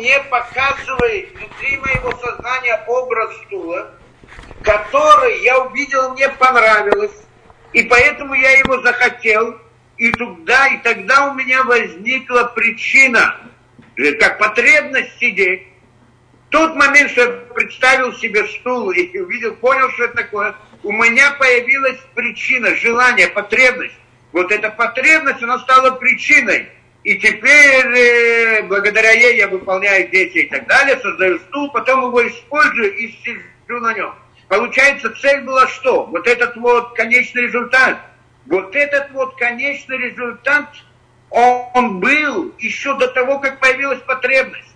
мне показывает внутри моего сознания образ стула, который я увидел, мне понравилось, и поэтому я его захотел, и тогда, и тогда у меня возникла причина, как потребность сидеть. Тот момент, что я представил себе стул и увидел, понял, что это такое, у меня появилась причина, желание, потребность. Вот эта потребность, она стала причиной. И теперь, э, благодаря ей, я выполняю действия и так далее, создаю стул, потом его использую и сижу на нем. Получается, цель была что? Вот этот вот конечный результат. Вот этот вот конечный результат, он был еще до того, как появилась потребность.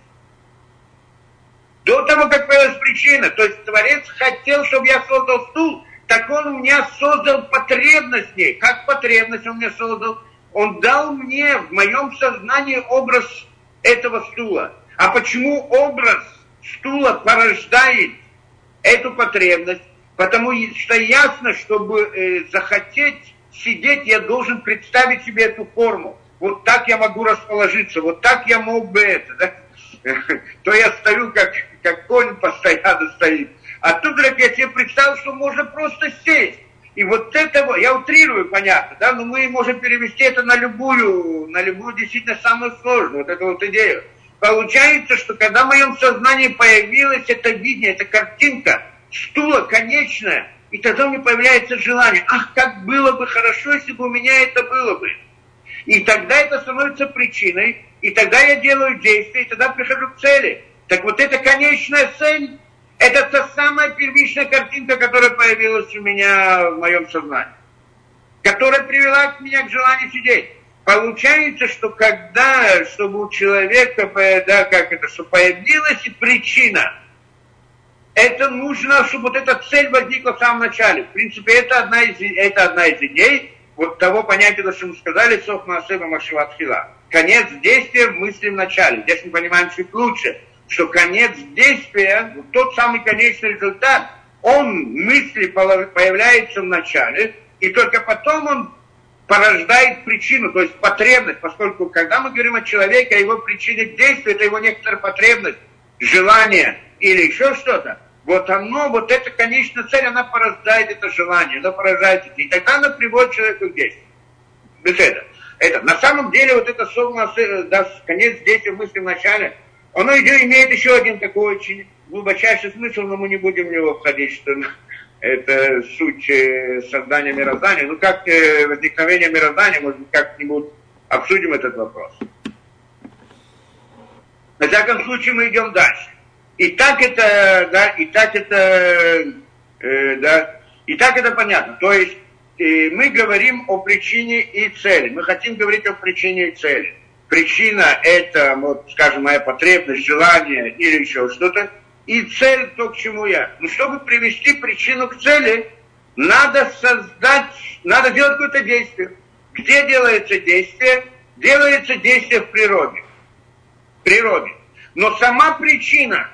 До того, как появилась причина. То есть Творец хотел, чтобы я создал стул, так он у меня создал потребность в ней. Как потребность он мне создал? Он дал мне в моем сознании образ этого стула. А почему образ стула порождает эту потребность? Потому что ясно, чтобы э, захотеть сидеть, я должен представить себе эту форму. Вот так я могу расположиться, вот так я мог бы это. Да? То я стою, как, как конь постоянно стоит. А тут я себе представил, что можно просто сесть. И вот этого, я утрирую, понятно, да, но мы можем перевести это на любую, на любую действительно самую сложную, вот эту вот идею. Получается, что когда в моем сознании появилось это видение, эта картинка, стула конечная, и тогда у меня появляется желание, ах, как было бы хорошо, если бы у меня это было бы. И тогда это становится причиной, и тогда я делаю действие, и тогда прихожу к цели. Так вот эта конечная цель, это та самая первичная картинка, которая появилась у меня в моем сознании, которая привела меня к желанию сидеть. Получается, что когда, чтобы у человека, да, как это, что появилась и причина, это нужно, чтобы вот эта цель возникла в самом начале. В принципе, это одна из, это одна из идей вот того понятия, что мы сказали, Сох Маасеба Машиватхила. Конец действия в мысли в начале. Здесь мы понимаем чуть лучше – что конец действия, тот самый конечный результат, он мысли появляется в начале, и только потом он порождает причину, то есть потребность, поскольку когда мы говорим о человеке, о его причине действия, это его некоторая потребность, желание или еще что-то, вот оно, вот эта конечная цель, она порождает это желание, она порождает это, и тогда она приводит человека к действию. Без этого. Это, на самом деле, вот это согма, да, конец действия мысли в начале – оно имеет еще один такой очень глубочайший смысл, но мы не будем в него входить, что это суть э, создания мироздания. Ну, как э, возникновение мироздания, может быть, как-нибудь обсудим этот вопрос. На всяком случае, мы идем дальше. И так это, да, и так это, э, да, и так это понятно. То есть э, мы говорим о причине и цели. Мы хотим говорить о причине и цели причина это, вот, скажем, моя потребность, желание или еще что-то, и цель то, к чему я. Но чтобы привести причину к цели, надо создать, надо делать какое-то действие. Где делается действие? Делается действие в природе. В природе. Но сама причина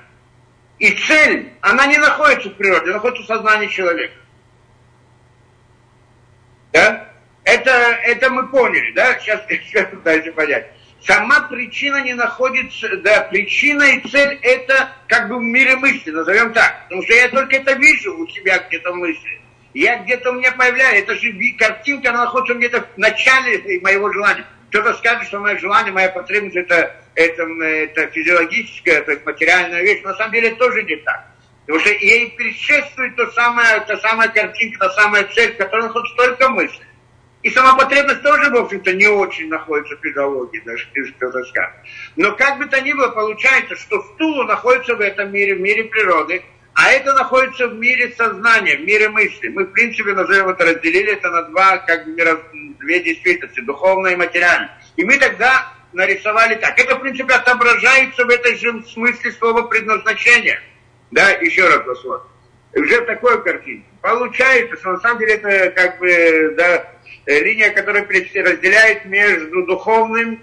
и цель, она не находится в природе, она находится в сознании человека. Да? Это, это мы поняли, да? Сейчас, сейчас дальше понять сама причина не находится, да, причина и цель это как бы в мире мысли, назовем так. Потому что я только это вижу у себя где-то в мысли. Я где-то у меня появляется, это же картинка, она находится где-то в начале моего желания. Кто-то скажет, что мое желание, моя потребность это, это, это физиологическая, то есть материальная вещь. На самом деле тоже не так. Потому что ей предшествует та самая, та самая картинка, та самая цель, которая находится только в мысли. И сама потребность тоже, в общем-то, не очень находится в физиологии, даже кто-то скажет. Но как бы то ни было, получается, что стул находится в этом мире, в мире природы, а это находится в мире сознания, в мире мысли. Мы, в принципе, назовем это, разделили это на два, как бы, две действительности, духовное и материальное. И мы тогда нарисовали так. Это, в принципе, отображается в этой же смысле слова предназначения. Да, еще раз вот. Уже такой картинке. Получается, что на самом деле это как бы, да, линия, которая разделяет между духовным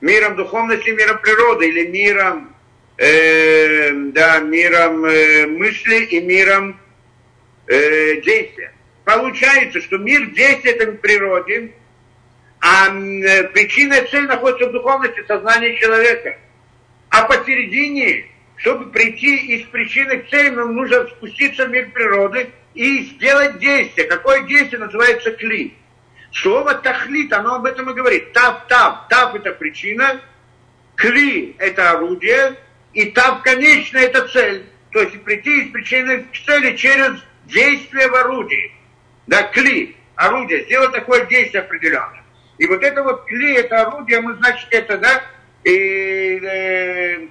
миром духовности, миром природы или миром, э, да, миром э, мысли и миром э, действия. Получается, что мир действия это в природе, а э, причина и цель находится в духовности сознания человека. А посередине, чтобы прийти из причины к цели, нам нужно спуститься в мир природы и сделать действие. Какое действие называется кли? Слово тахлит, оно об этом и говорит. Тав, тав, тав это причина, кли это орудие, и тав конечно это цель. То есть прийти из причины к цели через действие в орудии. Да, кли, орудие, сделать такое действие определенное. И вот это вот кли, это орудие, мы, значит, это, да, и, э,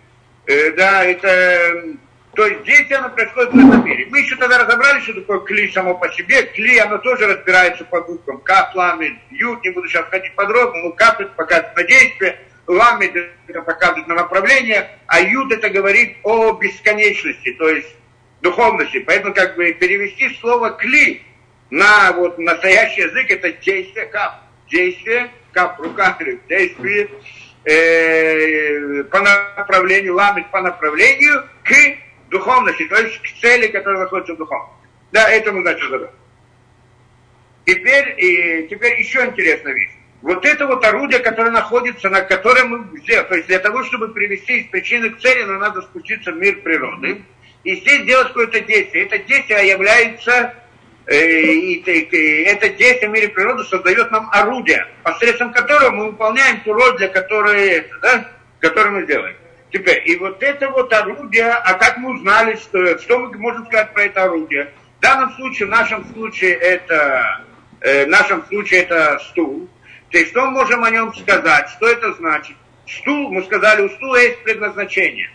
э, да, это, то есть действие, оно происходит в этом мире. Мы еще тогда разобрали, что такое кли само по себе. Кли, оно тоже разбирается по буквам. Кап, ламит, ют, не буду сейчас ходить подробно, но кап это показывает на действие, ламит это показывает на направление, а ют это говорит о бесконечности, то есть духовности. Поэтому как бы перевести слово кли на вот настоящий язык это действие, кап, действие, кап, рука, действие, э, по направлению, ламит по направлению к духовности, то есть к цели, которая находится в духовности. Да, это мы начали задать. Теперь, и, теперь еще интересная вещь. Вот это вот орудие, которое находится, на котором мы взяли, то есть для того, чтобы привести из причины к цели, нам надо спуститься в мир природы. И здесь делать какое-то действие. Это действие является, э, и, это действие в мире природы создает нам орудие, посредством которого мы выполняем ту роль, для которой, да, которую мы делаем. Теперь, и вот это вот орудие, а как мы узнали, что, что мы можем сказать про это орудие? В данном случае, в нашем случае это, э, в нашем случае это стул. То есть, что мы можем о нем сказать? Что это значит? Стул, мы сказали, у стула есть предназначение.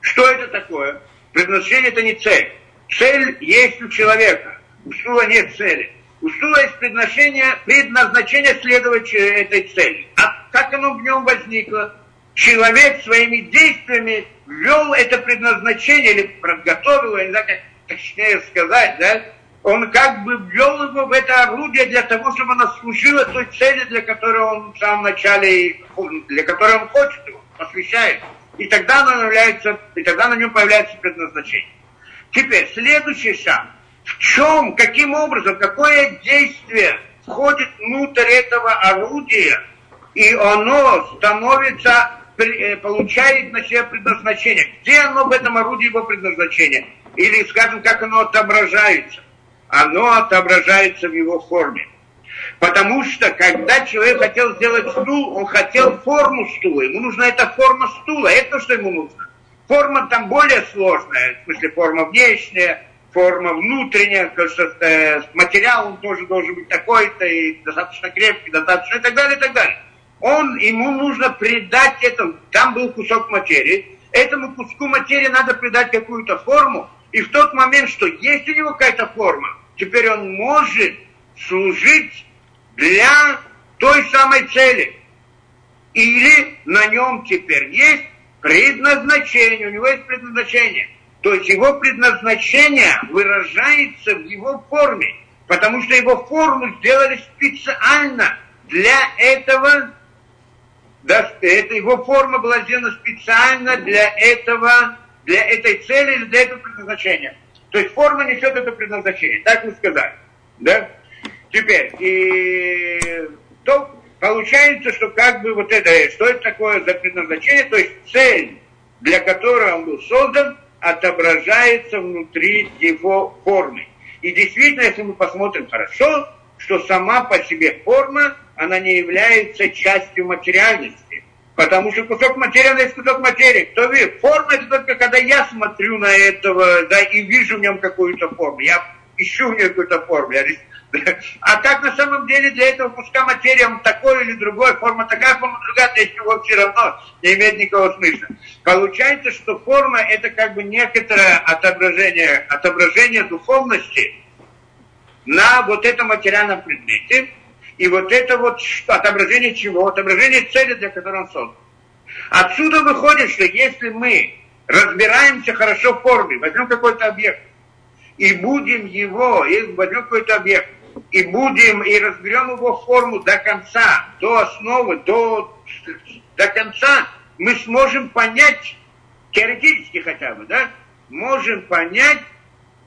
Что это такое? Предназначение это не цель. Цель есть у человека. У стула нет цели. У стула есть предназначение, предназначение следовать этой цели. А как оно в нем возникло? Человек своими действиями ввел это предназначение или подготовил, я не знаю, как точнее сказать, да, он как бы ввел его в это орудие для того, чтобы оно служило той цели, для которой он в самом начале, для которой он хочет его, посвящает. И тогда, оно является, и тогда на нем появляется предназначение. Теперь, следующий шаг. В чем, каким образом, какое действие входит внутрь этого орудия, и оно становится, получает на себя предназначение. Где оно в этом орудии его предназначение? Или, скажем, как оно отображается? Оно отображается в его форме. Потому что, когда человек хотел сделать стул, он хотел форму стула. Ему нужна эта форма стула. Это то, что ему нужно. Форма там более сложная, в смысле форма внешняя, форма внутренняя, э, материал он тоже должен быть такой-то, и достаточно крепкий, достаточно и так далее, и так далее. Он, ему нужно придать этому, там был кусок материи, этому куску материи надо придать какую-то форму, и в тот момент, что есть у него какая-то форма, теперь он может служить для той самой цели. Или на нем теперь есть предназначение, у него есть предназначение. То есть его предназначение выражается в его форме, потому что его форму сделали специально для этого, да, это его форма была сделана специально для этого, для этой цели или для этого предназначения. То есть форма несет это предназначение, так мы сказали. Да? Теперь, и то получается, что как бы вот это, что это такое за предназначение, то есть цель, для которой он был создан, отображается внутри его формы. И действительно, если мы посмотрим хорошо, что сама по себе форма, она не является частью материальности. Потому что кусок материи, она есть кусок материи. Кто видит? Форма это только когда я смотрю на этого, да, и вижу в нем какую-то форму. Я ищу в нем какую-то форму. Я а так на самом деле для этого куска материи он такой или другой, форма такая, форма другая, для него все равно не имеет никакого смысла. Получается, что форма это как бы некоторое отображение, отображение духовности на вот этом материальном предмете. И вот это вот отображение чего? Отображение цели, для которой он создан. Отсюда выходит, что если мы разбираемся хорошо в форме, возьмем какой-то объект, и будем его, и возьмем какой-то объект, и будем, и разберем его форму до конца, до основы, до, до конца, мы сможем понять, теоретически хотя бы, да, можем понять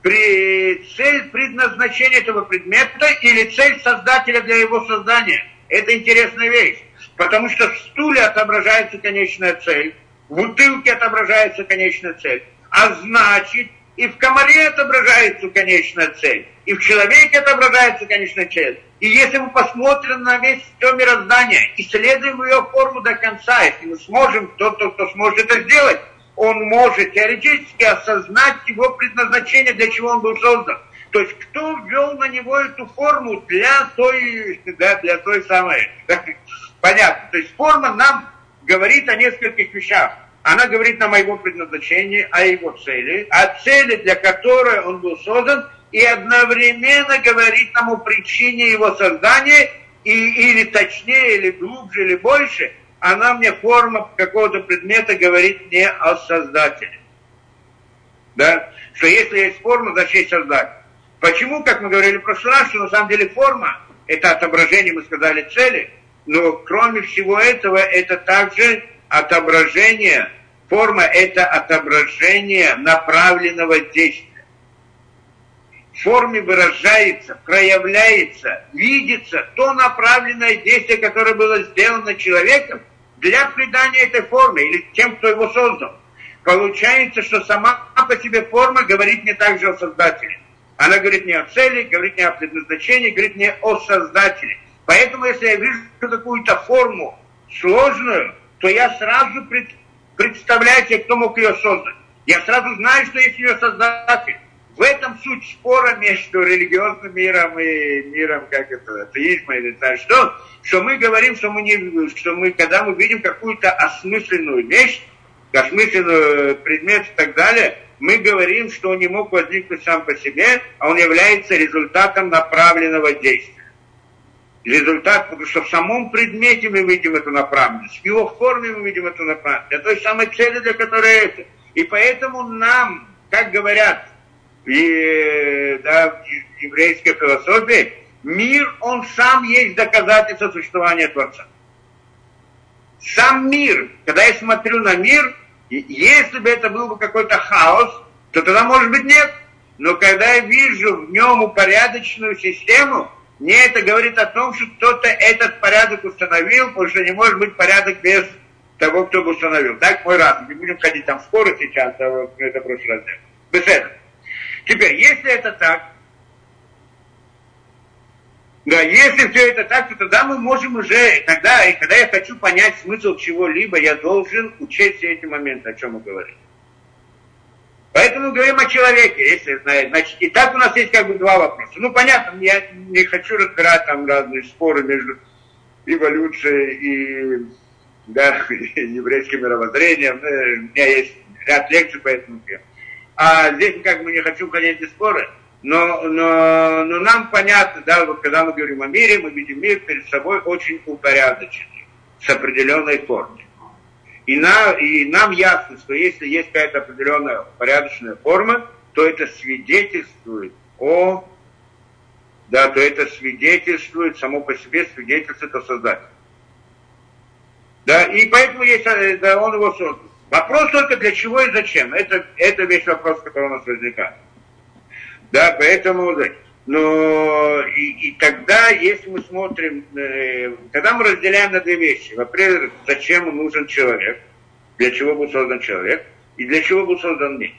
при цель предназначения этого предмета или цель создателя для его создания. Это интересная вещь. Потому что в стуле отображается конечная цель, в бутылке отображается конечная цель. А значит, и в комаре отображается конечная цель, и в человеке отображается конечная цель. И если мы посмотрим на весь все мироздание, исследуем ее форму до конца, если мы сможем, тот, кто, кто сможет это сделать, он может теоретически осознать его предназначение, для чего он был создан. То есть кто ввел на него эту форму для той, да, для той самой. Понятно. То есть форма нам говорит о нескольких вещах. Она говорит нам о его предназначении, о его цели, о цели, для которой он был создан, и одновременно говорит нам о причине его создания, и, или точнее, или глубже, или больше, она мне форма какого-то предмета говорит мне о создателе. Да? Что если есть форма, значит есть создатель. Почему, как мы говорили в прошлый раз, что на самом деле форма – это отображение, мы сказали, цели, но кроме всего этого, это также отображение, форма – это отображение направленного действия. В форме выражается, проявляется, видится то направленное действие, которое было сделано человеком для придания этой формы или тем, кто его создал. Получается, что сама по себе форма говорит не так же о Создателе. Она говорит не о цели, говорит не о предназначении, говорит не о Создателе. Поэтому, если я вижу какую-то форму сложную, то я сразу пред, представляю себе, кто мог ее создать. Я сразу знаю, что есть ее Создатель. В этом суть спора между религиозным миром и миром, как это, атеизма или так что, что мы говорим, что мы, не, что мы когда мы видим какую-то осмысленную вещь, осмысленный предмет и так далее, мы говорим, что он не мог возникнуть сам по себе, а он является результатом направленного действия. Результат, потому что в самом предмете мы видим эту направленность, в его форме мы видим эту направленность, для той самой цели, для которой это. И поэтому нам, как говорят и, да, в еврейской философии, мир, он сам есть доказательство существования Творца. Сам мир, когда я смотрю на мир, если бы это был бы какой-то хаос, то тогда, может быть, нет. Но когда я вижу в нем упорядоченную систему, мне это говорит о том, что кто-то этот порядок установил, потому что не может быть порядок без того, кто бы установил. Так, мой раз. Не будем ходить там в споры сейчас, а вот это просто раздел. Без этого. Теперь, если это так, да, если все это так, то тогда мы можем уже, тогда, и когда я хочу понять смысл чего-либо, я должен учесть все эти моменты, о чем мы говорим. Поэтому говорим о человеке, если знает. Значит, и так у нас есть как бы два вопроса. Ну, понятно, я не хочу разбирать там разные споры между эволюцией и да, еврейским мировоззрением. У меня есть ряд лекций по этому теме. А здесь как бы не хочу в споры. Но, но, но нам понятно, да, вот когда мы говорим о мире, мы видим мир перед собой очень упорядоченный, с определенной формой. И, на, и нам ясно, что если есть какая-то определенная порядочная форма, то это свидетельствует о, да, то это свидетельствует, само по себе свидетельствует о Создателе. Да, и поэтому есть, э, да, он его создал. Вопрос только для чего и зачем. Это, это весь вопрос, который у нас возникает. Да, поэтому, но и, и тогда, если мы смотрим, э, тогда мы разделяем на две вещи. Во-первых, зачем нужен человек, для чего был создан человек, и для чего был создан мир.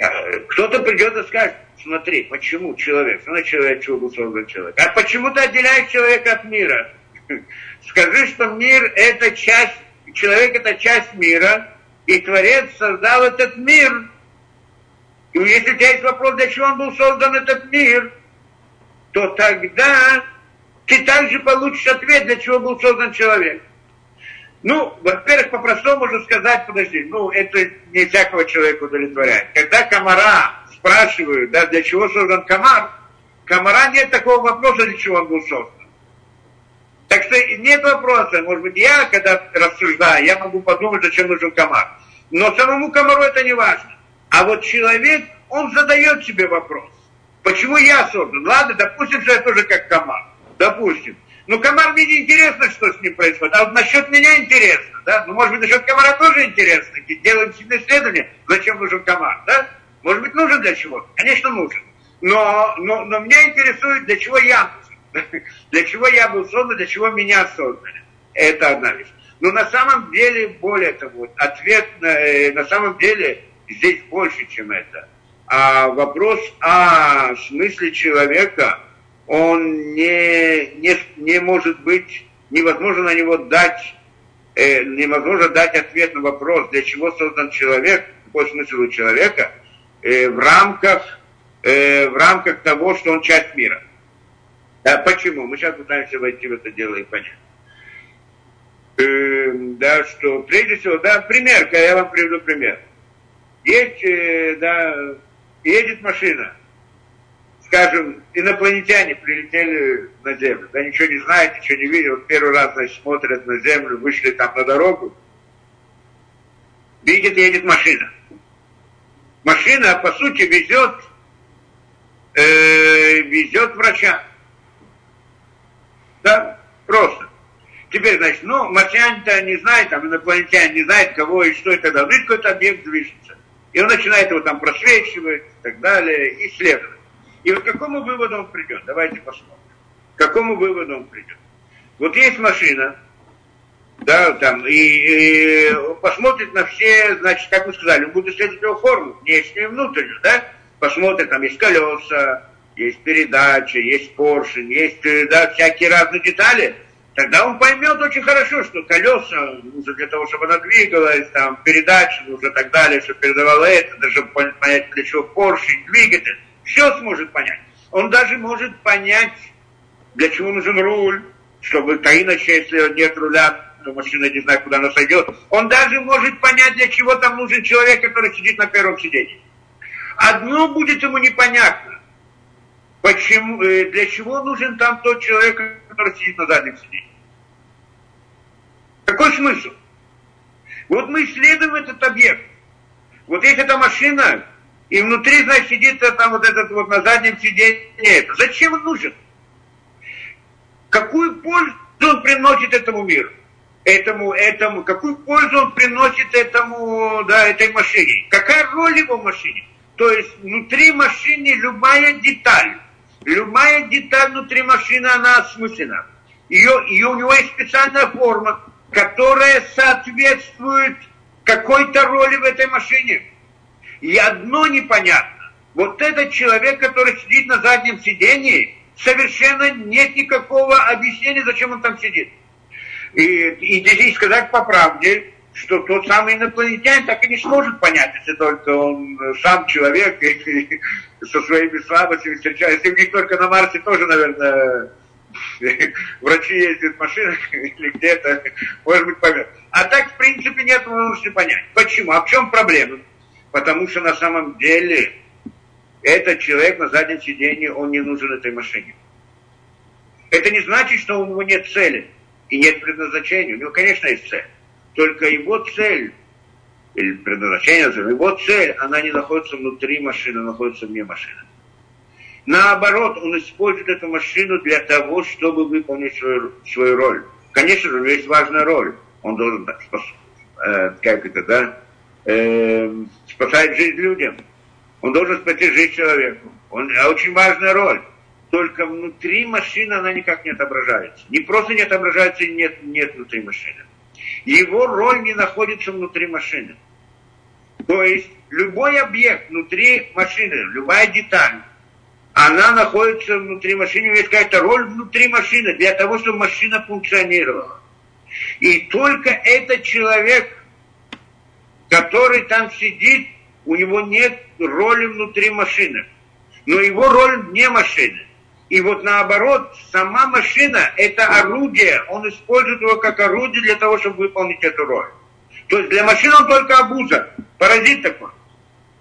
А, кто-то придет и скажет, смотри, почему человек, значит человек, чего был создан человек? А почему ты отделяешь человека от мира? Скажи, что мир это часть, человек это часть мира, и Творец создал этот мир – и если у тебя есть вопрос, для чего он был создан этот мир, то тогда ты также получишь ответ, для чего был создан человек. Ну, во-первых, по-простому можно сказать, подожди, ну, это не всякого человека удовлетворяет. Когда комара спрашивают, да, для чего создан комар, комара нет такого вопроса, для чего он был создан. Так что нет вопроса, может быть, я, когда рассуждаю, я могу подумать, зачем нужен комар. Но самому комару это не важно. А вот человек, он задает себе вопрос. Почему я создан? Ладно, допустим, что я тоже как комар. Допустим. Ну, комар мне интересно, что с ним происходит. А вот насчет меня интересно, да? Ну, может быть, насчет комара тоже интересно. Делаем себе исследование, зачем нужен комар, да? Может быть, нужен для чего? Конечно, нужен. Но, но, но меня интересует, для чего я. Для чего я был создан, для чего меня создали. Это одна вещь. Но на самом деле, более того, ответ на, э, на самом деле здесь больше, чем это. А вопрос о смысле человека, он не, не, не может быть, невозможно на него дать, э, невозможно дать ответ на вопрос, для чего создан человек, какой смысл у человека, э, в рамках, э, в рамках того, что он часть мира. Да, почему? Мы сейчас пытаемся войти в это дело и понять. Э, да, что прежде всего, да, пример, я вам приведу пример. Есть, э, да, едет машина, скажем, инопланетяне прилетели на Землю, да, ничего не знают, ничего не видят, первый раз, значит, смотрят на Землю, вышли там на дорогу, видит, едет машина. Машина, по сути, везет, э, везет врача. Да, просто. Теперь, значит, ну, марсиане-то не знают, там, инопланетяне не знают, кого и что это должно. Видит, какой-то объект движется. И он начинает его там просвечивать и так далее, исследовать. И вот к какому выводу он придет? Давайте посмотрим. К какому выводу он придет? Вот есть машина, да, там, и, и посмотрит на все, значит, как мы сказали, он будет исследовать его форму, внешнюю и внутреннюю, да, посмотрит, там есть колеса, есть передача, есть поршень, есть, да, всякие разные детали, тогда он поймет очень хорошо, что колеса нужно для того, чтобы она двигалась, там, передача нужно так далее, чтобы передавала это, даже понять, для чего поршень, двигатель, все сможет понять. Он даже может понять, для чего нужен руль, чтобы, то иначе, если нет руля, то машина не знает, куда она сойдет. Он даже может понять, для чего там нужен человек, который сидит на первом сиденье. Одно будет ему непонятно. Почему, э, для чего нужен там тот человек, который сидит на заднем сиденье? Какой смысл? Вот мы исследуем этот объект. Вот есть эта машина, и внутри, значит, сидит там вот этот вот на заднем сиденье. Зачем он нужен? Какую пользу он приносит этому миру? Этому, этому, какую пользу он приносит этому, да, этой машине? Какая роль его в машине? То есть внутри машины любая деталь, Любая деталь внутри машины, она осмыслена. Ее, ее, у него есть специальная форма, которая соответствует какой-то роли в этой машине. И одно непонятно. Вот этот человек, который сидит на заднем сидении, совершенно нет никакого объяснения, зачем он там сидит. И, и здесь сказать по правде, что тот самый инопланетянин так и не сможет понять, если только он сам человек и, со своими слабостями встречается. И у них только на Марсе тоже, наверное, врачи ездят в машинах или где-то, может быть, поймет. А так, в принципе, нет возможности понять. Почему? А в чем проблема? Потому что на самом деле этот человек на заднем сиденье, он не нужен этой машине. Это не значит, что у него нет цели и нет предназначения. У него, конечно, есть цель. Только его цель, или предназначение, его цель, она не находится внутри машины, она находится вне машины. Наоборот, он использует эту машину для того, чтобы выполнить свою, свою роль. Конечно же, у него есть важная роль. Он должен, спас, э, как это, да, э, спасать жизнь людям. Он должен спасти жизнь человеку. Он, а очень важная роль. Только внутри машины она никак не отображается. Не просто не отображается, нет, нет внутри машины. Его роль не находится внутри машины. То есть любой объект внутри машины, любая деталь, она находится внутри машины, есть какая-то роль внутри машины для того, чтобы машина функционировала. И только этот человек, который там сидит, у него нет роли внутри машины. Но его роль вне машины. И вот наоборот, сама машина – это орудие, он использует его как орудие для того, чтобы выполнить эту роль. То есть для машины он только обуза, паразит такой.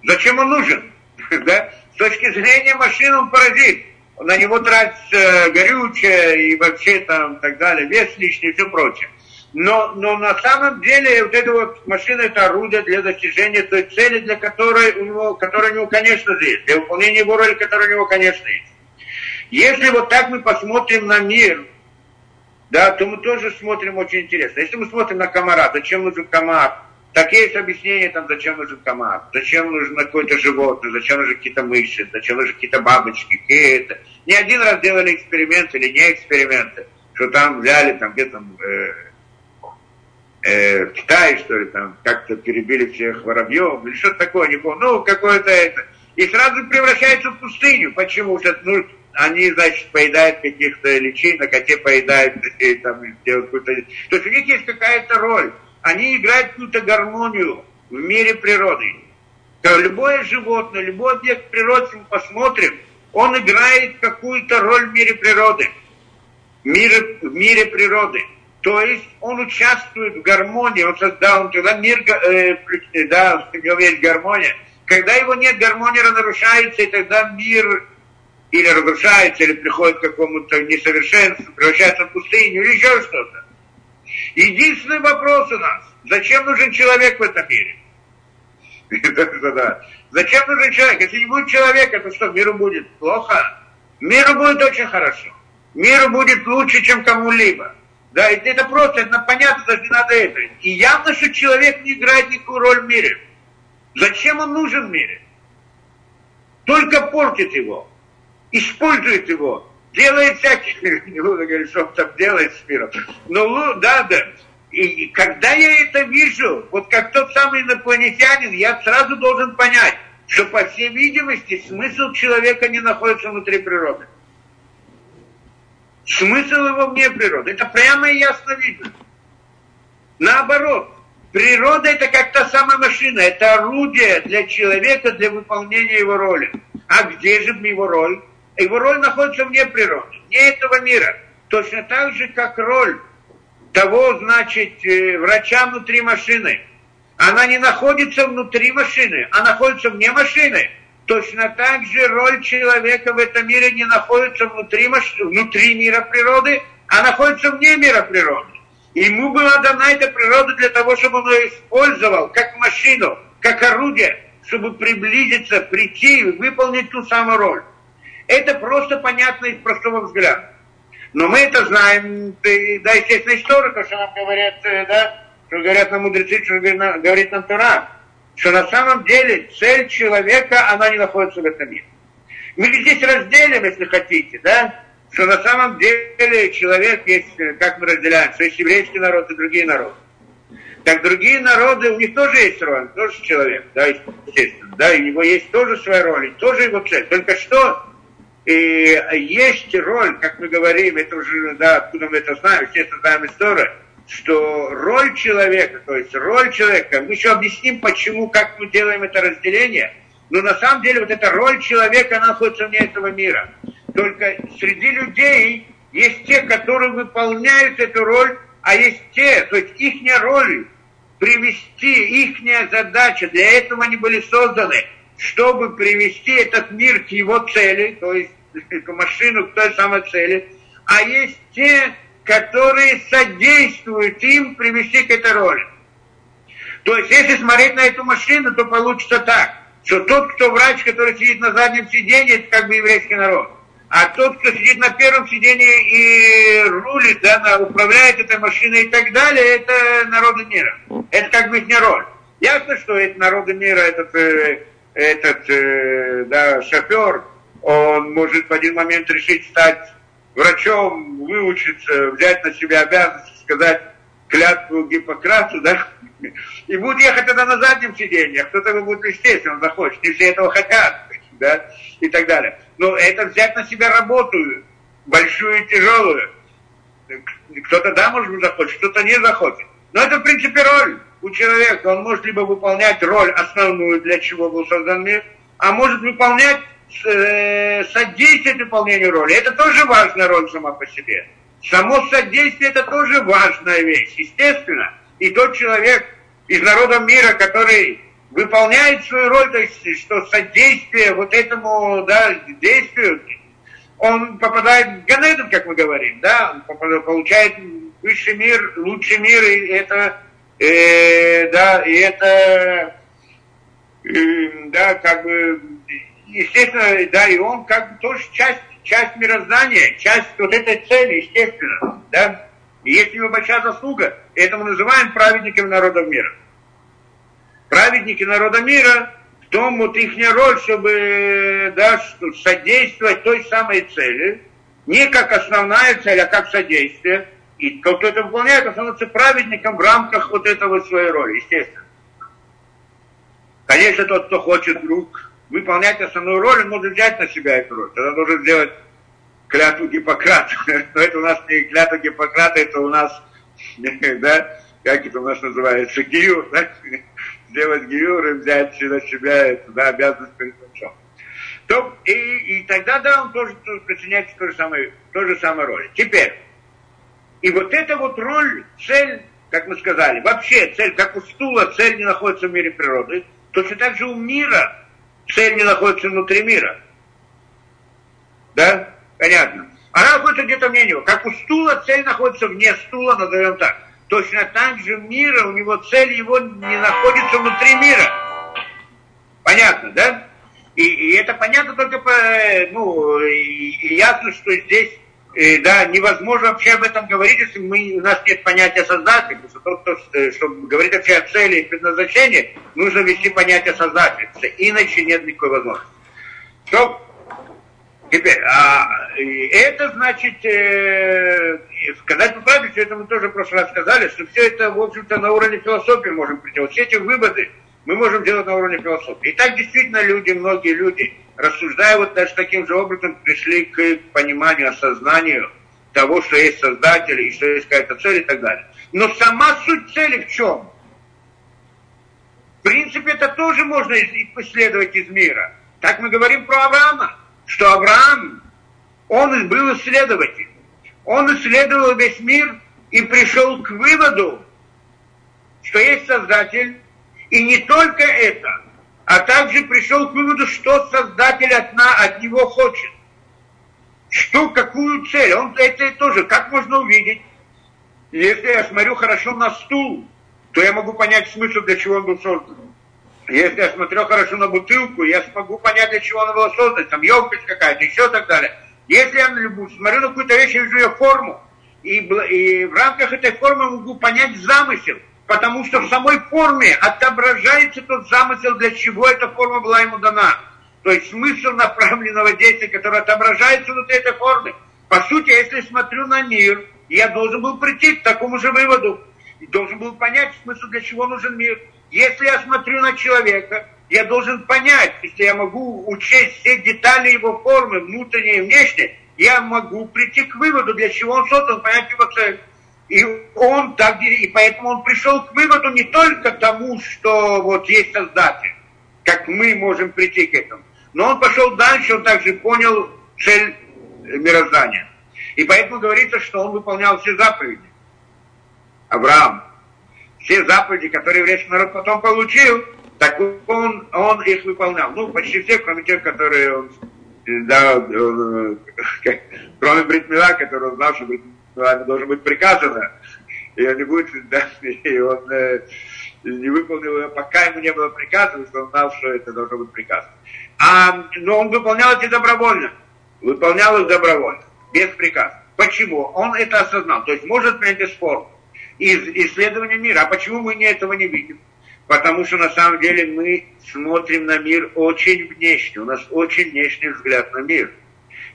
Зачем он нужен? да? С точки зрения машины он паразит. На него тратится горючее и вообще там так далее, вес лишний и все прочее. Но, но на самом деле вот эта вот машина это орудие для достижения той цели, для которой у него, которая у него, конечно, есть, для выполнения его роли, которая у него, конечно, есть. Если вот так мы посмотрим на мир, да, то мы тоже смотрим очень интересно. Если мы смотрим на комара, зачем нужен комар? Так есть объяснение, там, зачем нужен комар, зачем нужно какое-то животное, зачем нужны какие-то мыши, зачем нужны какие-то бабочки, какие-то. Не один раз делали эксперименты или не эксперименты, что там взяли, там где-то э, э, в Китае, что ли, там как-то перебили всех воробьев, или что-то такое, не помню, ну, какое-то это. И сразу превращается в пустыню. Почему? Что, ну, они, значит, поедают каких-то личинок, а те поедают, и, там, делают какую-то... То есть у них есть какая-то роль. Они играют какую-то гармонию в мире природы. Любое животное, любой объект природы, мы посмотрим, он играет какую-то роль в мире природы. В мире, в мире природы. То есть он участвует в гармонии, он создал, он тогда мир, э, да, есть гармония. Когда его нет, гармония нарушается, и тогда мир или разрушается, или приходит к какому-то несовершенству, превращается в пустыню, или еще что-то. Единственный вопрос у нас, зачем нужен человек в этом мире? Зачем нужен человек? Если не будет человека, то что, миру будет плохо? Миру будет очень хорошо. Миру будет лучше, чем кому-либо. Да, это просто, это понятно, даже не надо это. И явно, что человек не играет никакую роль в мире. Зачем он нужен в мире? Только портит его использует его, делает всякие, не буду говорить, что он там делает с миром, но да, да, и когда я это вижу, вот как тот самый инопланетянин, я сразу должен понять, что, по всей видимости, смысл человека не находится внутри природы. Смысл его вне природы. Это прямо и ясно видно. Наоборот, природа это как та самая машина, это орудие для человека для выполнения его роли. А где же его роль? Его роль находится вне природы, вне этого мира. Точно так же, как роль того, значит, э, врача внутри машины. Она не находится внутри машины, а находится вне машины. Точно так же роль человека в этом мире не находится внутри, маш... внутри мира природы, а находится вне мира природы. Ему была дана эта природа для того, чтобы он ее использовал как машину, как орудие, чтобы приблизиться, прийти и выполнить ту самую роль. Это просто понятно из простого взгляда. Но мы это знаем, да, естественно, историка, что нам говорят, э, да, что говорят нам мудрецы, что говорит нам Тора, что на самом деле цель человека, она не находится в этом мире. Мы здесь разделим, если хотите, да, что на самом деле человек есть, э, как мы разделяем, что есть еврейский народ и другие народы. Так другие народы, у них тоже есть роль, тоже человек, да, естественно, да, и у него есть тоже своя роль, тоже его цель. Только что и есть роль, как мы говорим, это уже, да, откуда мы это знаем, естественно, знаем историю, что роль человека, то есть роль человека, мы еще объясним, почему, как мы делаем это разделение, но на самом деле вот эта роль человека, она находится вне этого мира. Только среди людей есть те, которые выполняют эту роль, а есть те, то есть их роль привести, их задача, для этого они были созданы – чтобы привести этот мир к его цели, то есть эту машину к той самой цели, а есть те, которые содействуют им привести к этой роли. То есть, если смотреть на эту машину, то получится так, что тот, кто врач, который сидит на заднем сиденье, это как бы еврейский народ. А тот, кто сидит на первом сиденье и рулит, да, управляет этой машиной и так далее, это народы мира. Это как бы их роль. Ясно, что это народы мира, этот э, этот э, да, шофер, он может в один момент решить стать врачом, выучиться, взять на себя обязанность, сказать клятву Гиппократу, да, и будет ехать тогда на заднем сиденье, а кто-то его будет, естественно, захочет, не все этого хотят, да, и так далее. Но это взять на себя работу большую и тяжелую. Кто-то, да, может быть, захочет, кто-то не захочет. Но это, в принципе, роль у человека, он может либо выполнять роль основную, для чего был создан мир, а может выполнять, э, содействовать выполнению роли. Это тоже важная роль сама по себе. Само содействие это тоже важная вещь, естественно. И тот человек из народа мира, который выполняет свою роль, то есть что содействие вот этому да, действию, он попадает в Ганеден, как мы говорим, да, он получает высший мир, лучший мир, и это э, да, и это, э, да, как бы, естественно, да, и он как бы тоже часть, часть мироздания, часть вот этой цели, естественно, да. И есть у него большая заслуга, это мы называем праведниками народа мира. Праведники народа мира, в том вот их роль, чтобы, да, содействовать той самой цели, не как основная цель, а как содействие – И тот, кто это выполняет, он становится праведником в рамках вот этого своей роли, естественно. Конечно, тот, кто хочет вдруг выполнять основную роль, он может взять на себя эту роль. Тогда должен сделать клятву Гиппократа. Но это у нас не клятва Гиппократа, это у нас, да, как это у нас называется, гиюр, да? сделать гиюр и взять на себя эту, да, обязанность перед отцом. То, и, и тогда, да, он тоже присоединяется к той же самой, той же самой роли. Теперь, и вот эта вот роль, цель, как мы сказали, вообще цель, как у стула, цель не находится в мире природы, точно так же у мира цель не находится внутри мира. Да? Понятно. Она находится где-то вне него. Как у стула цель находится вне стула, назовем так. Точно так же мира, у него цель его не находится внутри мира. Понятно, да? И, и это понятно только по, ну, и, и ясно, что здесь и, да, невозможно вообще об этом говорить, если мы, у нас нет понятия создателя. Потому что э, чтобы говорить вообще о цели и предназначении, нужно вести понятие создателя. Иначе нет никакой возможности. Что? Теперь, а, это значит, э, сказать по правде, что это мы тоже в прошлый раз сказали, что все это, в общем-то, на уровне философии можем прийти. Вот все эти выводы мы можем делать на уровне философии. И так действительно люди, многие люди, рассуждая вот даже таким же образом, пришли к пониманию, осознанию того, что есть Создатель, и что есть какая-то цель и так далее. Но сама суть цели в чем? В принципе, это тоже можно исследовать из мира. Так мы говорим про Авраама, что Авраам, он был исследователь. Он исследовал весь мир и пришел к выводу, что есть Создатель, и не только это, а также пришел к выводу, что Создатель от, на, от него хочет. Что, какую цель? Он это тоже, как можно увидеть? Если я смотрю хорошо на стул, то я могу понять смысл, для чего он был создан. Если я смотрю хорошо на бутылку, я смогу понять, для чего она была создана, там емкость какая-то, еще так далее. Если я смотрю на какую-то вещь, я вижу ее форму, и, и в рамках этой формы могу понять замысел – потому что в самой форме отображается тот замысел, для чего эта форма была ему дана. То есть смысл направленного действия, который отображается внутри этой формы. По сути, если смотрю на мир, я должен был прийти к такому же выводу. И должен был понять смысл, для чего нужен мир. Если я смотрю на человека, я должен понять, если я могу учесть все детали его формы, внутренние и внешние, я могу прийти к выводу, для чего он создан, понять его цель. И он так, и поэтому он пришел к выводу не только тому, что вот есть Создатель, как мы можем прийти к этому, но он пошел дальше, он также понял цель мироздания. И поэтому говорится, что он выполнял все заповеди. Авраам. Все заповеди, которые еврейский народ потом получил, так он, он их выполнял. Ну, почти все, кроме тех, которые он, да, он, кроме Бритмила, который он знал, что Бритмила вами должно быть приказано, и он не будет, да, и он э, не выполнил ее, пока ему не было приказано, что он знал, что это должно быть приказано. А, но он выполнял это добровольно, выполнял их добровольно, без приказа. Почему? Он это осознал, то есть может принять форм, из исследования мира. А почему мы не этого не видим? Потому что на самом деле мы смотрим на мир очень внешне, у нас очень внешний взгляд на мир –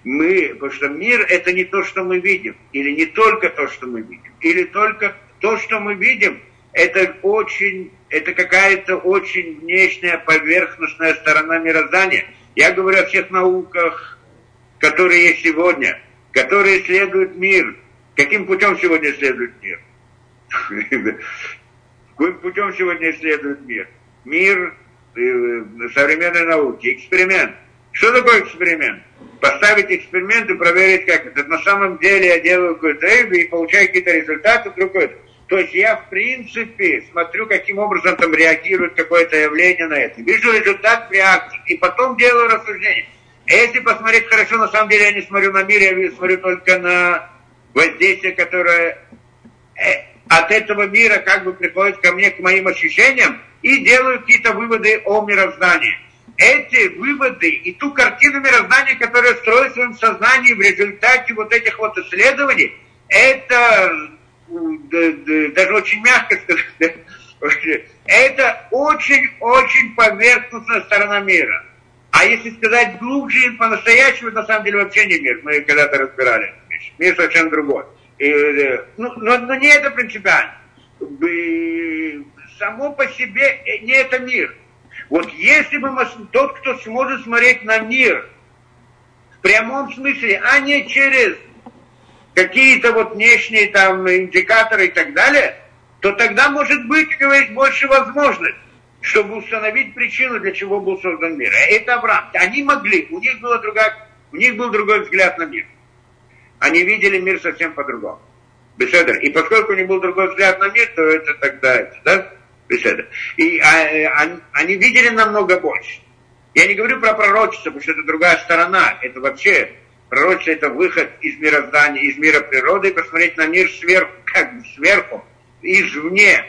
мы, потому что мир это не то, что мы видим, или не только то, что мы видим, или только то, что мы видим, это очень, это какая-то очень внешняя поверхностная сторона мироздания. Я говорю о всех науках, которые есть сегодня, которые исследуют мир. Каким путем сегодня исследуют мир? Каким путем сегодня исследуют мир? Мир э, современной науки, эксперимент. Что такое эксперимент? Поставить эксперимент и проверить, как это. На самом деле я делаю какой-то и получаю какие-то результаты, вдруг это. То есть я, в принципе, смотрю, каким образом там реагирует какое-то явление на это. Вижу результат реакции, и потом делаю рассуждение. А если посмотреть хорошо, на самом деле я не смотрю на мир, я смотрю только на воздействие, которое э, от этого мира как бы приходит ко мне, к моим ощущениям, и делаю какие-то выводы о мироздании эти выводы и ту картину мироздания, которая строит в своем сознании в результате вот этих вот исследований, это даже очень мягко сказать, это очень-очень поверхностная сторона мира. А если сказать глубже, по-настоящему, на самом деле вообще не мир. Мы когда-то разбирали. Мир совершенно другой. э, ну, но, но не это принципиально. Само по себе не это мир. Вот если бы тот, кто сможет смотреть на мир в прямом смысле, а не через какие-то вот внешние там индикаторы и так далее, то тогда может быть, как говоришь, больше возможностей чтобы установить причину, для чего был создан мир. А это Авраам. Они могли, у них, была другая, у них был другой взгляд на мир. Они видели мир совсем по-другому. Беседер. И поскольку у них был другой взгляд на мир, то это тогда, да, беседер. И а, а, они видели намного больше. Я не говорю про пророчество, потому что это другая сторона. Это вообще, пророчество это выход из мироздания, из мира природы и посмотреть на мир сверху, как бы сверху, извне.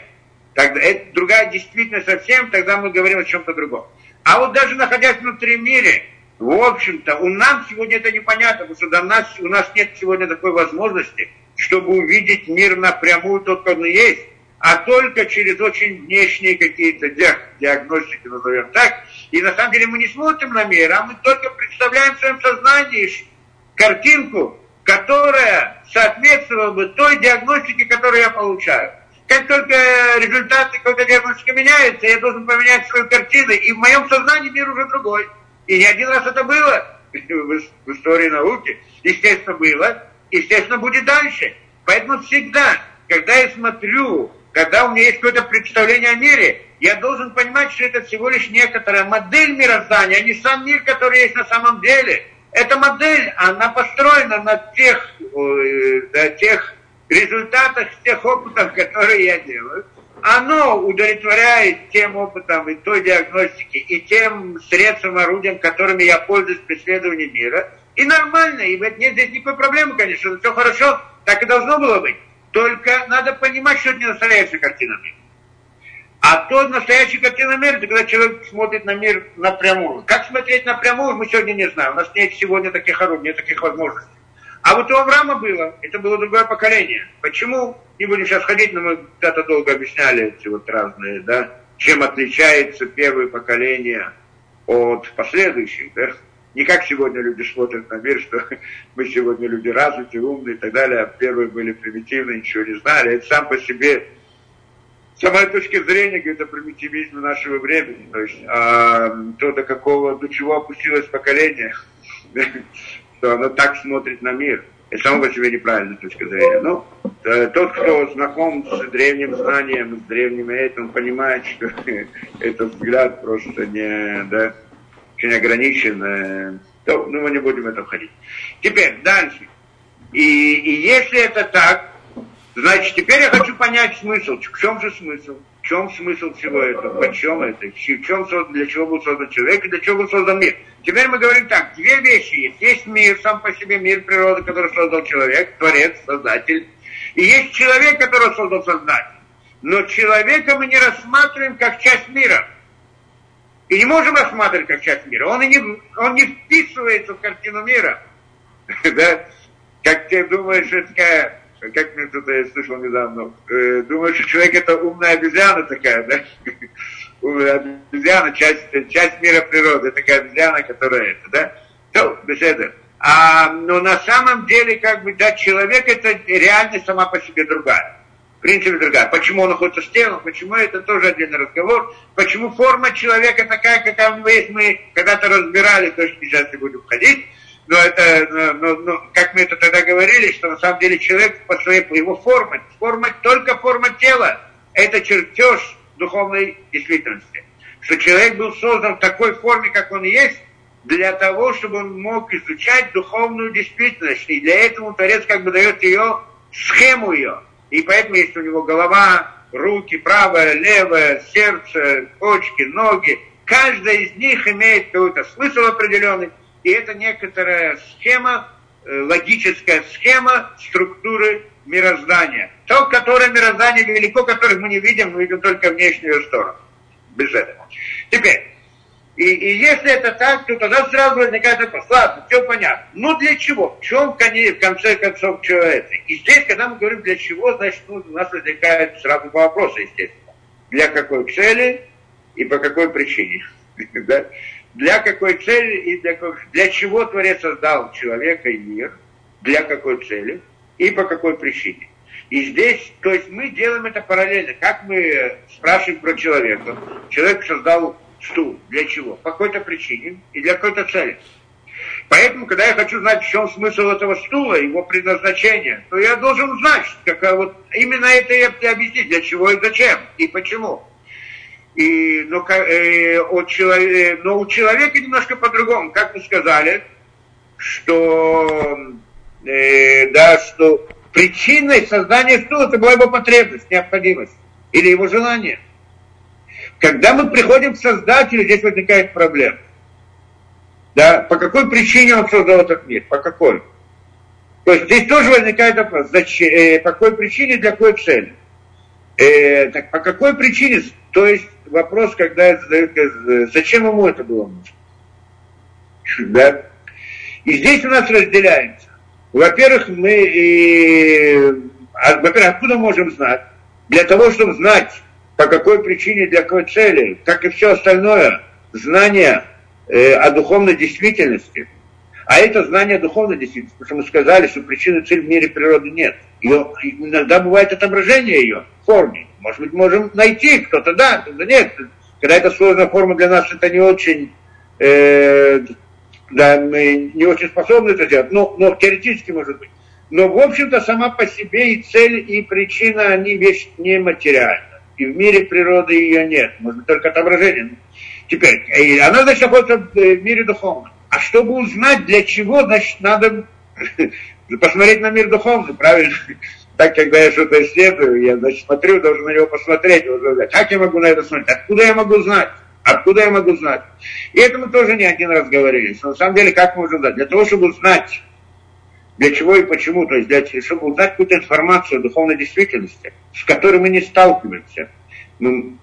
Тогда это другая действительность совсем, тогда мы говорим о чем-то другом. А вот даже находясь внутри мира, в общем-то, у нас сегодня это непонятно, потому что до нас, у нас нет сегодня такой возможности, чтобы увидеть мир напрямую, тот, как он есть, а только через очень внешние какие-то диагностики, назовем так. И на самом деле мы не смотрим на мир, а мы только представляем в своем сознании картинку, которая соответствовала бы той диагностике, которую я получаю. Как только результаты какой-то диагностики меняются, я должен поменять свою картину, и в моем сознании мир уже другой. И не один раз это было в истории науки. Естественно, было. Естественно, будет дальше. Поэтому всегда, когда я смотрю, когда у меня есть какое-то представление о мире, я должен понимать, что это всего лишь некоторая модель мироздания, а не сам мир, который есть на самом деле. Эта модель, она построена на тех, на тех результатах тех опытов, которые я делаю оно удовлетворяет тем опытом и той диагностике, и тем средствам, орудиям, которыми я пользуюсь при исследовании мира. И нормально, и нет здесь никакой проблемы, конечно, все хорошо, так и должно было быть. Только надо понимать, что это не настоящая картина мира. А то настоящая картина мира, это когда человек смотрит на мир напрямую. Как смотреть напрямую, мы сегодня не знаем. У нас нет сегодня таких орудий, нет таких возможностей. А вот у Авраама было, это было другое поколение. Почему? Не будем сейчас ходить, но мы когда-то долго объясняли эти вот разные, да, чем отличается первое поколение от последующих, да. Не как сегодня люди смотрят на мир, что мы сегодня люди развитые, умные и так далее, а первые были примитивные, ничего не знали. Это сам по себе, с самой точки зрения, говорит о примитивизме нашего времени. То есть а, то, до какого, до чего опустилось поколение, что оно так смотрит на мир. Это само по себе неправильная точка зрения. Но ну, э, тот, кто знаком с древним знанием, с древним этим, понимает, что этот взгляд просто не, да, очень ограничен. То, ну, мы не будем в это входить. Теперь, дальше. И, и если это так, значит, теперь я хочу понять смысл. В чем же смысл? В чем смысл всего этого? Почем это? В чем, для чего был создан человек и для чего был создан мир? Теперь мы говорим так, две вещи есть. Есть мир, сам по себе мир природы, который создал человек, творец, создатель. И есть человек, который создал создатель. Но человека мы не рассматриваем как часть мира. И не можем рассматривать как часть мира. Он, и не, он не вписывается в картину мира. да? Как ты думаешь, это как мне кто-то я слышал недавно, э, думаешь, что человек это умная обезьяна такая, да? обезьяна, часть, часть мира природы, такая обезьяна, которая это, да? То, без этого. А, но на самом деле, как бы, да, человек это реальность сама по себе другая. В принципе, другая. Почему он находится в теле, почему это тоже отдельный разговор. Почему форма человека такая, какая у него есть, мы когда-то разбирали, то, что сейчас не будем входить. Но это, но, но, но, как мы это тогда говорили, что на самом деле человек по своей, его форме, форма, только форма тела, это чертеж духовной действительности. Что человек был создан в такой форме, как он есть, для того, чтобы он мог изучать духовную действительность. И для этого Творец как бы дает ее, схему ее. И поэтому есть у него голова, руки, правая, левая, сердце, почки, ноги. Каждая из них имеет какой-то смысл определенный. И это некоторая схема, э, логическая схема структуры мироздания. То, которое мироздание велико, которое мы не видим, мы видим только внешнюю сторону. Без этого. Теперь, и, и если это так, то тогда сразу возникает вопрос, ладно, все понятно. Ну для чего? В чем в конце концов это? И здесь, когда мы говорим для чего, значит, ну, у нас возникает сразу два вопроса, естественно. Для какой цели и по какой причине? Для какой цели и для, для чего Творец создал человека и мир? Для какой цели? и по какой причине. И здесь, то есть мы делаем это параллельно. Как мы спрашиваем про человека. Человек создал стул. Для чего? По какой-то причине и для какой-то цели. Поэтому, когда я хочу знать, в чем смысл этого стула, его предназначение, то я должен узнать, какая вот именно это я объяснить, для чего и зачем, и почему. И, но, э, от человека, но у человека немножко по-другому, как мы сказали, что, э, да, что причиной создания стула это была его потребность, необходимость или его желание. Когда мы приходим к Создателю, здесь возникает проблема. Да, по какой причине он создал этот мир? По какой? То есть здесь тоже возникает вопрос, зачем, э, по какой причине, для какой цели? Э, так по какой причине? То есть вопрос, когда задают, э, зачем ему это было нужно? Да? И здесь у нас разделяется. Во-первых, мы, э, во-первых, откуда можем знать? Для того, чтобы знать, по какой причине, для какой цели, как и все остальное, знание э, о духовной действительности. А это знание духовной действительности, потому что мы сказали, что причины цель в мире природы нет. Ее, иногда бывает отображение ее в форме. Может быть, можем найти, кто-то да, кто-то нет. Когда это сложная форма для нас, это не очень, э, да, мы не очень способны это делать, но, но теоретически может быть. Но, в общем-то, сама по себе и цель, и причина, они вещь нематериальна. И в мире природы ее нет, может быть, только отображение. Теперь, и она, значит, находится в э, мире духовном. А чтобы узнать, для чего, значит, надо посмотреть на мир духовный, правильно? Так, когда я что-то исследую, я, значит, смотрю, должен на него посмотреть, как я могу на это смотреть, откуда я могу знать, откуда я могу знать. И это мы тоже не один раз говорили, что на самом деле как можно знать? Для того, чтобы узнать, для чего и почему, то есть для, чтобы узнать какую-то информацию о духовной действительности, с которой мы не сталкиваемся. Мы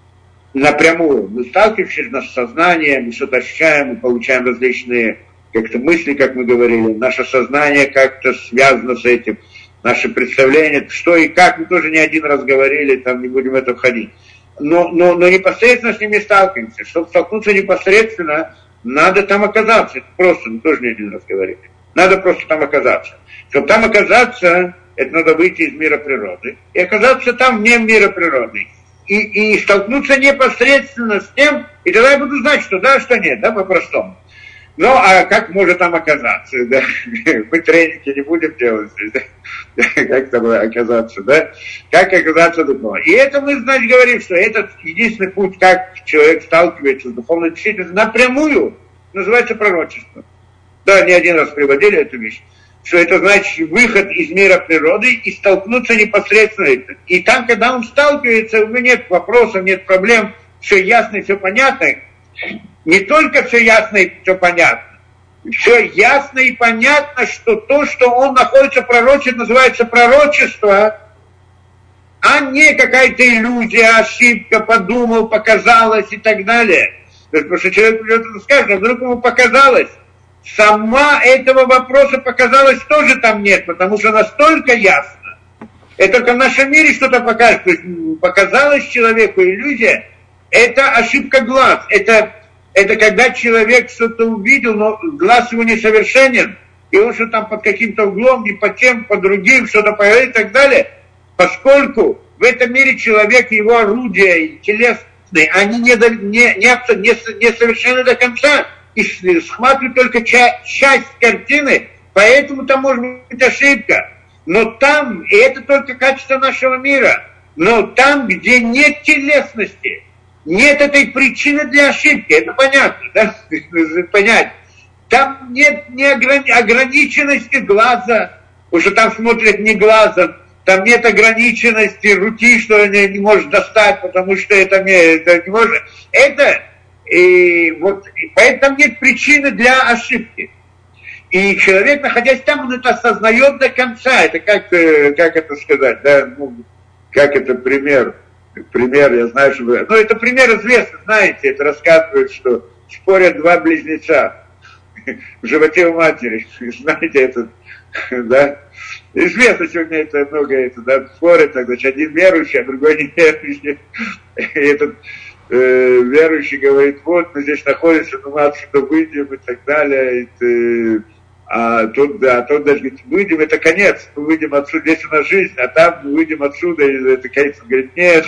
напрямую. Мы сталкиваемся с сознанием, мы что-то ощущаем, мы получаем различные как-то мысли, как мы говорили, наше сознание как-то связано с этим, наши представления, что и как, мы тоже не один раз говорили, там не будем в это входить. Но, но, но непосредственно с ними сталкиваемся. Чтобы столкнуться непосредственно, надо там оказаться. Это просто, мы тоже не один раз говорили. Надо просто там оказаться. Чтобы там оказаться, это надо выйти из мира природы. И оказаться там вне мира природы и, и столкнуться непосредственно с тем, и тогда я буду знать, что да, что нет, да, по-простому. Ну, а как может там оказаться, да? Мы тренинги не будем делать да? Как там оказаться, да? Как оказаться духовно. И это мы, значит, говорим, что этот единственный путь, как человек сталкивается с духовной действительностью напрямую, называется пророчество. Да, не один раз приводили эту вещь что это значит выход из мира природы и столкнуться непосредственно. И там, когда он сталкивается, у него нет вопросов, нет проблем, все ясно, все понятно. Не только все ясно и все понятно. Все ясно и понятно, что то, что он находится в пророчестве, называется пророчество, а не какая-то иллюзия, ошибка, подумал, показалось и так далее. Потому что человек придет и скажет, а вдруг ему показалось сама этого вопроса показалось тоже там нет, потому что настолько ясно. Это только в нашем мире что-то показалось человеку иллюзия, это ошибка глаз. Это, это когда человек что-то увидел, но глаз его несовершенен, и он что там под каким-то углом, не по тем, по другим, что-то появляется и так далее. Поскольку в этом мире человек, его орудия телесные, они не, не, не, не, не совершенны до конца и схватывают только ча- часть картины, поэтому там может быть ошибка. Но там, и это только качество нашего мира, но там, где нет телесности, нет этой причины для ошибки, это понятно, да? понять. Там нет ни ограниченности глаза, уже там смотрят не глазом, там нет ограниченности руки, что не, не может достать, потому что это, не, это не может. Это и вот, и поэтому нет причины для ошибки. И человек, находясь там, он это осознает до конца. Это как, э, как это сказать, да, ну, как это пример, пример, я знаю, что. Ну, это пример известный, знаете, это рассказывают, что спорят два близнеца в животе у матери. Знаете, это, да? Известно сегодня это много, это, да, спорят, так, значит, один верующий, а другой неверующий. И этот э, верующий говорит, вот мы здесь находимся, ну мы отсюда выйдем и так далее. И, А тут, да, тут даже говорит, выйдем, это конец, мы выйдем отсюда, здесь у нас жизнь, а там мы выйдем отсюда, и это конец. Он говорит, нет,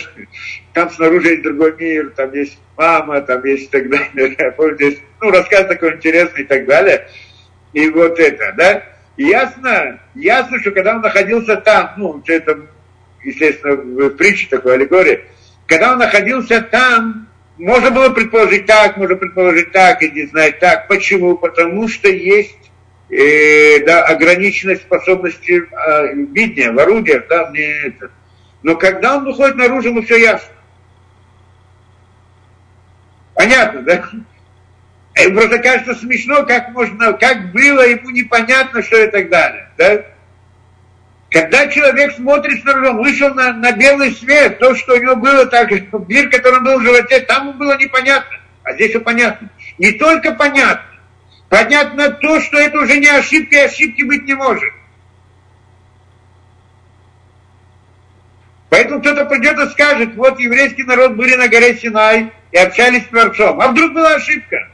там снаружи есть другой мир, там есть мама, там есть и так далее. Помните, ну, рассказ такой интересный и так далее. И вот это, да. Ясно, ясно, что когда он находился там, ну, это, естественно, в притче такой аллегории, когда он находился там, можно было предположить так, можно предположить так, и не знать так. Почему? Потому что есть э, да, ограниченность способности э, видения в орудиях, да, мне это. Но когда он выходит наружу, ему все ясно. Понятно, да? И просто кажется смешно, как можно, как было ему непонятно, что и так далее, да? Когда человек смотрит снаружи, он вышел на, на белый свет, то, что у него было так, мир, который был в животе, там ему было непонятно, а здесь все понятно. Не только понятно, понятно то, что это уже не ошибка, и ошибки быть не может. Поэтому кто-то придет и скажет, вот еврейский народ были на горе Синай и общались с Творцом. А вдруг была ошибка?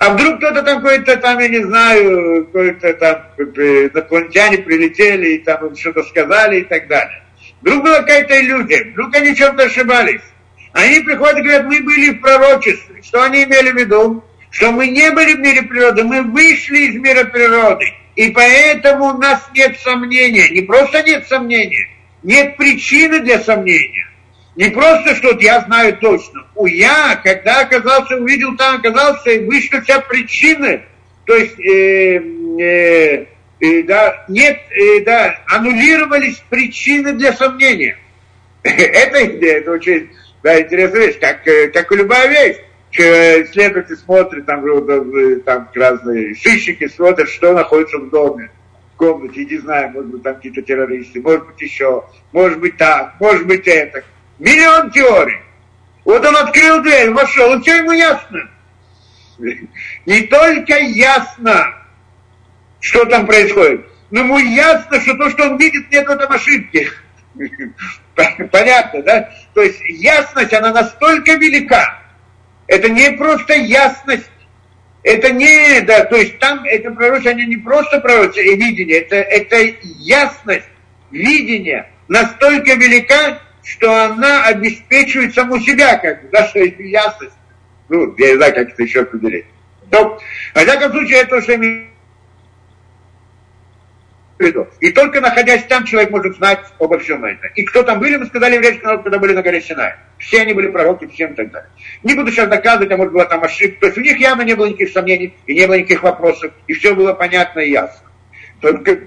А вдруг кто-то там какой-то там, я не знаю, какой-то там инопланетяне прилетели и там что-то сказали и так далее. Вдруг была какая-то иллюзия, вдруг они чем-то ошибались. Они приходят и говорят, мы были в пророчестве. Что они имели в виду? Что мы не были в мире природы, мы вышли из мира природы. И поэтому у нас нет сомнения. Не просто нет сомнения, нет причины для сомнения. Не просто, что вот я знаю точно. У я, когда оказался, увидел там, оказался, и вышли вся причины. То есть, э, э, э, да, нет, э, да, аннулировались причины для сомнения. это идея, это очень да, интересная вещь, как, э, как и любая вещь. Исследователь смотрит, там, там разные сыщики смотрят, что находится в доме в комнате, не знаю, может быть, там какие-то террористы, может быть, еще, может быть, так, может быть, это. Миллион теорий. Вот он открыл дверь, вошел, и все ему ясно. Не только ясно, что там происходит, но ему ясно, что то, что он видит, нет в этом ошибки. Понятно, да? То есть ясность, она настолько велика. Это не просто ясность, это не, да, то есть там это пророчество, они не просто пророчество и видение, это, это ясность видения настолько велика, что она обеспечивает саму себя, как бы, да, что ясность. Ну, я не знаю, как это еще определить. То, во всяком случае, это что и только находясь там, человек может знать обо всем этом. И кто там были, мы сказали еврейский народ, когда были на горе Синай. Все они были пророки, всем и так далее. Не буду сейчас доказывать, а может была там ошибка. То есть у них явно не было никаких сомнений, и не было никаких вопросов, и все было понятно и ясно. Только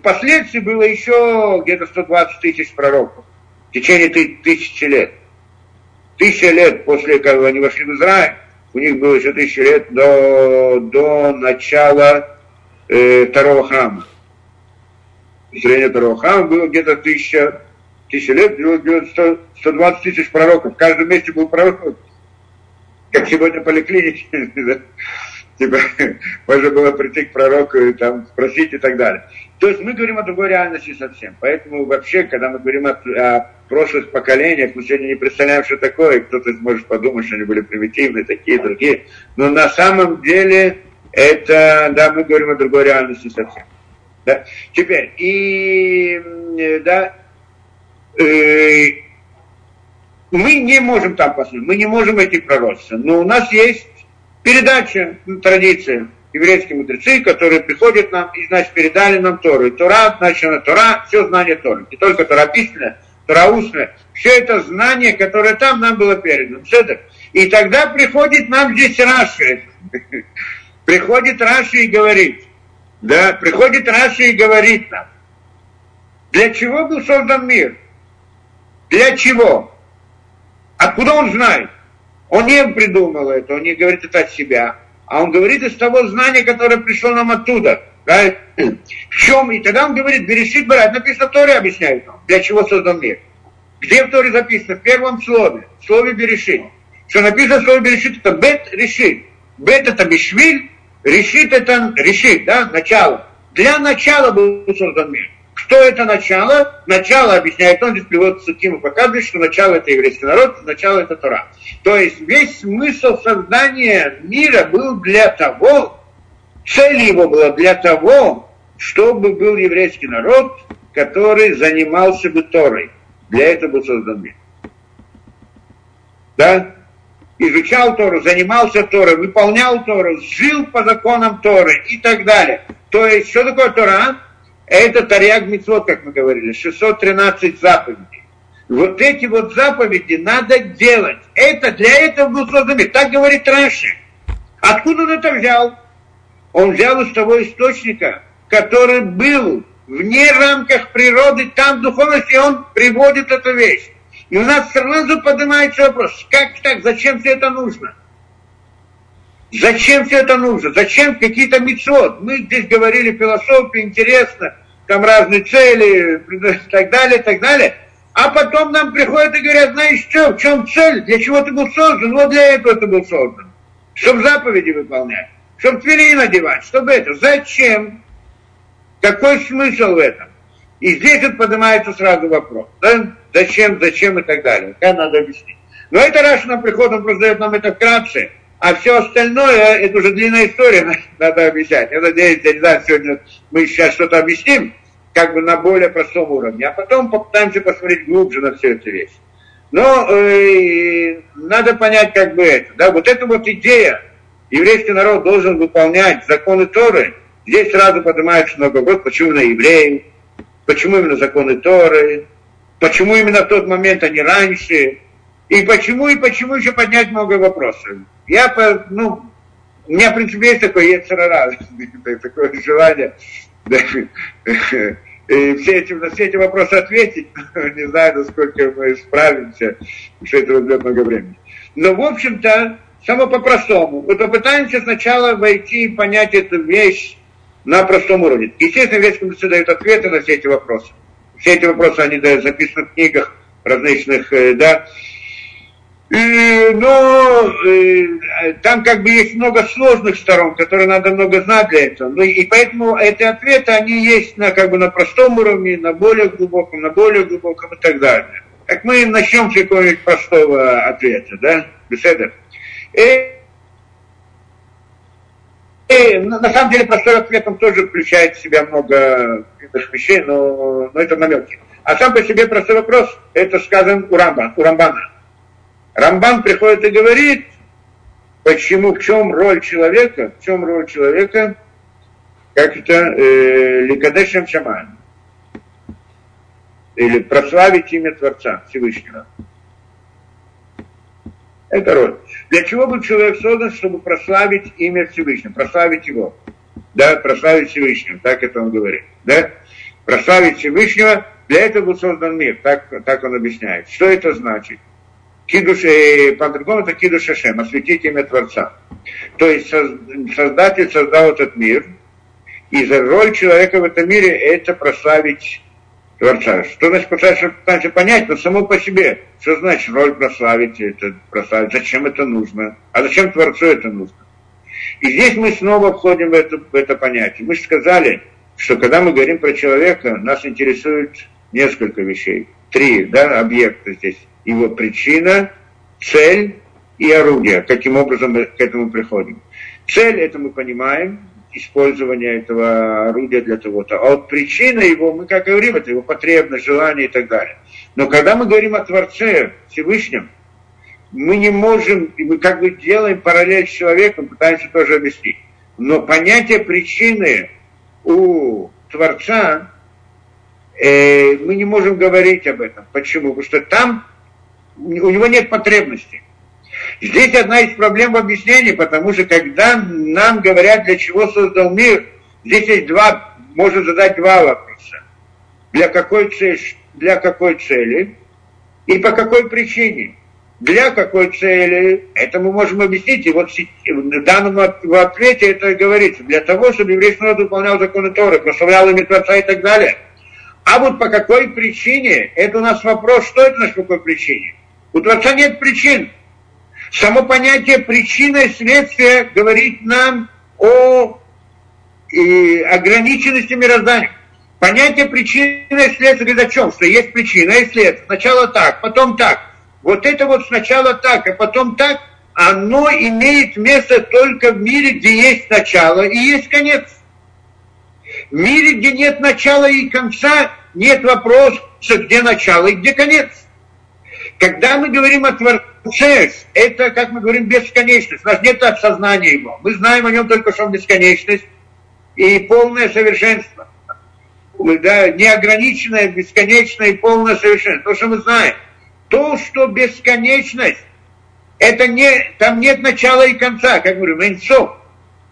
впоследствии было еще где-то 120 тысяч пророков течение тысячи лет. Тысяча лет после, как они вошли в Израиль, у них было еще тысяча лет до, до начала э, второго храма. Строение второго храма было где-то тысяча, тысяча лет, было где-то 100, 120 тысяч пророков. В каждом месте был пророк, как сегодня поликлиники. Типа, можно было прийти к пророку и там спросить и так далее. То есть мы говорим о другой реальности совсем. Поэтому вообще, когда мы говорим о, о прошлых поколениях, мы сегодня не представляем, что такое. Кто-то может подумать, что они были примитивные, такие, другие. Но на самом деле это, да, мы говорим о другой реальности совсем. Да. Теперь, и, да, э, мы не можем там посмотреть, мы не можем эти пророчества, но у нас есть передача, традиция еврейские мудрецы, которые приходят нам и, значит, передали нам Тору. И Тора, значит, Тора, все знание Торы. Не только Тора письменная, Тора устная. Все это знание, которое там нам было передано. И тогда приходит нам здесь Раши. Приходит Раши и говорит, да, приходит Раши и говорит нам, для чего был создан мир? Для чего? Откуда он знает? Он не придумал это, он не говорит это от себя а он говорит из того знания, которое пришло нам оттуда. Да? В чем? И тогда он говорит, Берешит брать, написано в Торе, объясняет нам, для чего создан мир. Где в Торе записано? В первом слове, в слове Берешит. Что написано в слове Берешит, это бет решит. Бет это бешвиль, решит это решит, да, начало. Для начала был создан мир. Что это начало? Начало, объясняет он, здесь приводит Суким показывает, что начало это еврейский народ, начало это Тора. То есть весь смысл создания мира был для того, Цель его была для того, чтобы был еврейский народ, который занимался бы Торой. Для этого был создан мир. Да? Изучал Тору, занимался Торой, выполнял Тору, жил по законам Торы и так далее. То есть, что такое Тора? А? Это Тарьяг Митцвот, как мы говорили, 613 заповедей. Вот эти вот заповеди надо делать. Это для этого был создан мир. Так говорит Раши. Откуда он это взял? Он взял из того источника, который был вне рамках природы, там духовности он приводит эту вещь. И у нас сразу поднимается вопрос, как так, зачем все это нужно? Зачем все это нужно? Зачем какие-то мецвод? Мы здесь говорили философию, интересно, там разные цели, и так далее, и так далее. А потом нам приходят и говорят, знаешь что, в чем цель, для чего ты был создан? Вот для этого ты был создан. Чтобы заповеди выполнять, чтобы твери надевать, чтобы это. Зачем? Какой смысл в этом? И здесь вот поднимается сразу вопрос. Да? Зачем, зачем и так далее. Это надо объяснить. Но это раз нам приход, просто дает нам это вкратце. А все остальное, это уже длинная история, надо объяснять. Я надеюсь, я не знаю, сегодня мы сейчас что-то объясним, как бы на более простом уровне, а потом попытаемся посмотреть глубже на все эти вещи. Но э, надо понять как бы это. Да? Вот эта вот идея, еврейский народ должен выполнять законы Торы, здесь сразу поднимается много вопросов, почему именно евреи, почему именно законы Торы, почему именно в тот момент, а не раньше, и почему, и почему еще поднять много вопросов. Я, ну, у меня, в принципе, есть такое яцерара, такое желание и все эти, на все эти вопросы ответить, не знаю, насколько мы справимся, что это возьмет много времени. Но, в общем-то, само по-простому. Мы попытаемся сначала войти и понять эту вещь на простом уровне. Естественно, весь комиссия дает ответы на все эти вопросы. Все эти вопросы, они записаны в книгах различных, э, да, но э, там как бы есть много сложных сторон, которые надо много знать для этого. Ну, и поэтому эти ответы, они есть на, как бы на простом уровне, на более глубоком, на более глубоком и так далее. Так мы начнем с какого-нибудь простого ответа, да? Беседа. И, и на самом деле простой ответ он тоже включает в себя много вещей, но, но это намеки. А сам по себе простой вопрос, это, скажем, у, Рамбан, у Рамбана. Рамбан приходит и говорит, почему, в чем роль человека, в чем роль человека, как это, э, Ликадешем Шаман, или прославить имя Творца Всевышнего. Это роль. Для чего был человек создан, чтобы прославить имя Всевышнего, прославить его? Да, прославить Всевышнего, так это он говорит. Да? Прославить Всевышнего, для этого был создан мир, так, так он объясняет. Что это значит? Кидуш, э, по-другому это кидуш Ашем, осветить имя Творца. То есть Создатель создал этот мир, и за роль человека в этом мире это прославить Творца. Что значит прославить, значит понять, но само по себе. Что значит роль прославить, это прославить, зачем это нужно, а зачем Творцу это нужно. И здесь мы снова входим в это, в это понятие. Мы же сказали, что когда мы говорим про человека, нас интересует несколько вещей. Три да, объекта здесь его причина, цель и орудие. Каким образом мы к этому приходим. Цель, это мы понимаем, использование этого орудия для того-то. А вот причина его, мы как говорим, это его потребность, желание и так далее. Но когда мы говорим о Творце Всевышнем, мы не можем, мы как бы делаем параллель с человеком, пытаемся тоже объяснить. Но понятие причины у Творца, э, мы не можем говорить об этом. Почему? Потому что там у него нет потребности. Здесь одна из проблем в объяснении, потому что когда нам говорят, для чего создал мир, здесь есть два, можно задать два вопроса. Для какой цели, для какой цели и по какой причине? Для какой цели? Это мы можем объяснить. И вот в данном ответе это говорится. Для того, чтобы еврейский народ выполнял законы Торы, прославлял имя Творца и так далее. А вот по какой причине? Это у нас вопрос, что это у нас по какой причине? У Творца нет причин. Само понятие причины и следствия говорит нам о и ограниченности мироздания. Понятие причины и следствия говорит о чем? Что есть причина и следствие. Сначала так, потом так. Вот это вот сначала так, а потом так, оно имеет место только в мире, где есть начало и есть конец. В мире, где нет начала и конца, нет вопроса, где начало и где конец. Когда мы говорим о Творце, это, как мы говорим, бесконечность. У нас нет осознания его. Мы знаем о нем только, что он бесконечность и полное совершенство. Да, неограниченное, бесконечное и полное совершенство. То, что мы знаем. То, что бесконечность, это не, там нет начала и конца, как мы говорим, инцов.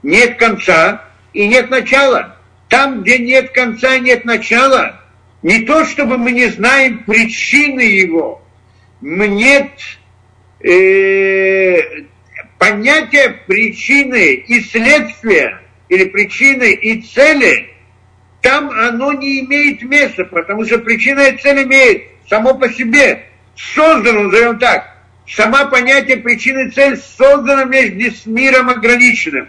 Нет конца и нет начала. Там, где нет конца и нет начала, не то, чтобы мы не знаем причины его, нет э, понятия причины и следствия, или причины и цели, там оно не имеет места, потому что причина и цель имеет само по себе, создано, назовем так, сама понятие причины и цель создано вместе с миром ограниченным.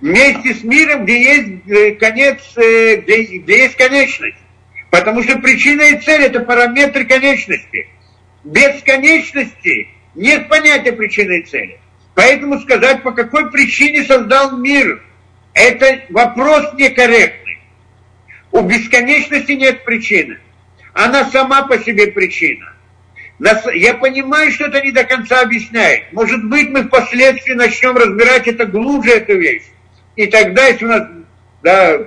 Вместе с миром, где есть э, конец, э, где, где есть конечность. Потому что причина и цель – это параметры конечности. Без конечности нет понятия причины и цели. Поэтому сказать, по какой причине создал мир, это вопрос некорректный. У бесконечности нет причины. Она сама по себе причина. Я понимаю, что это не до конца объясняет. Может быть, мы впоследствии начнем разбирать это глубже, эту вещь. И тогда, если у нас да,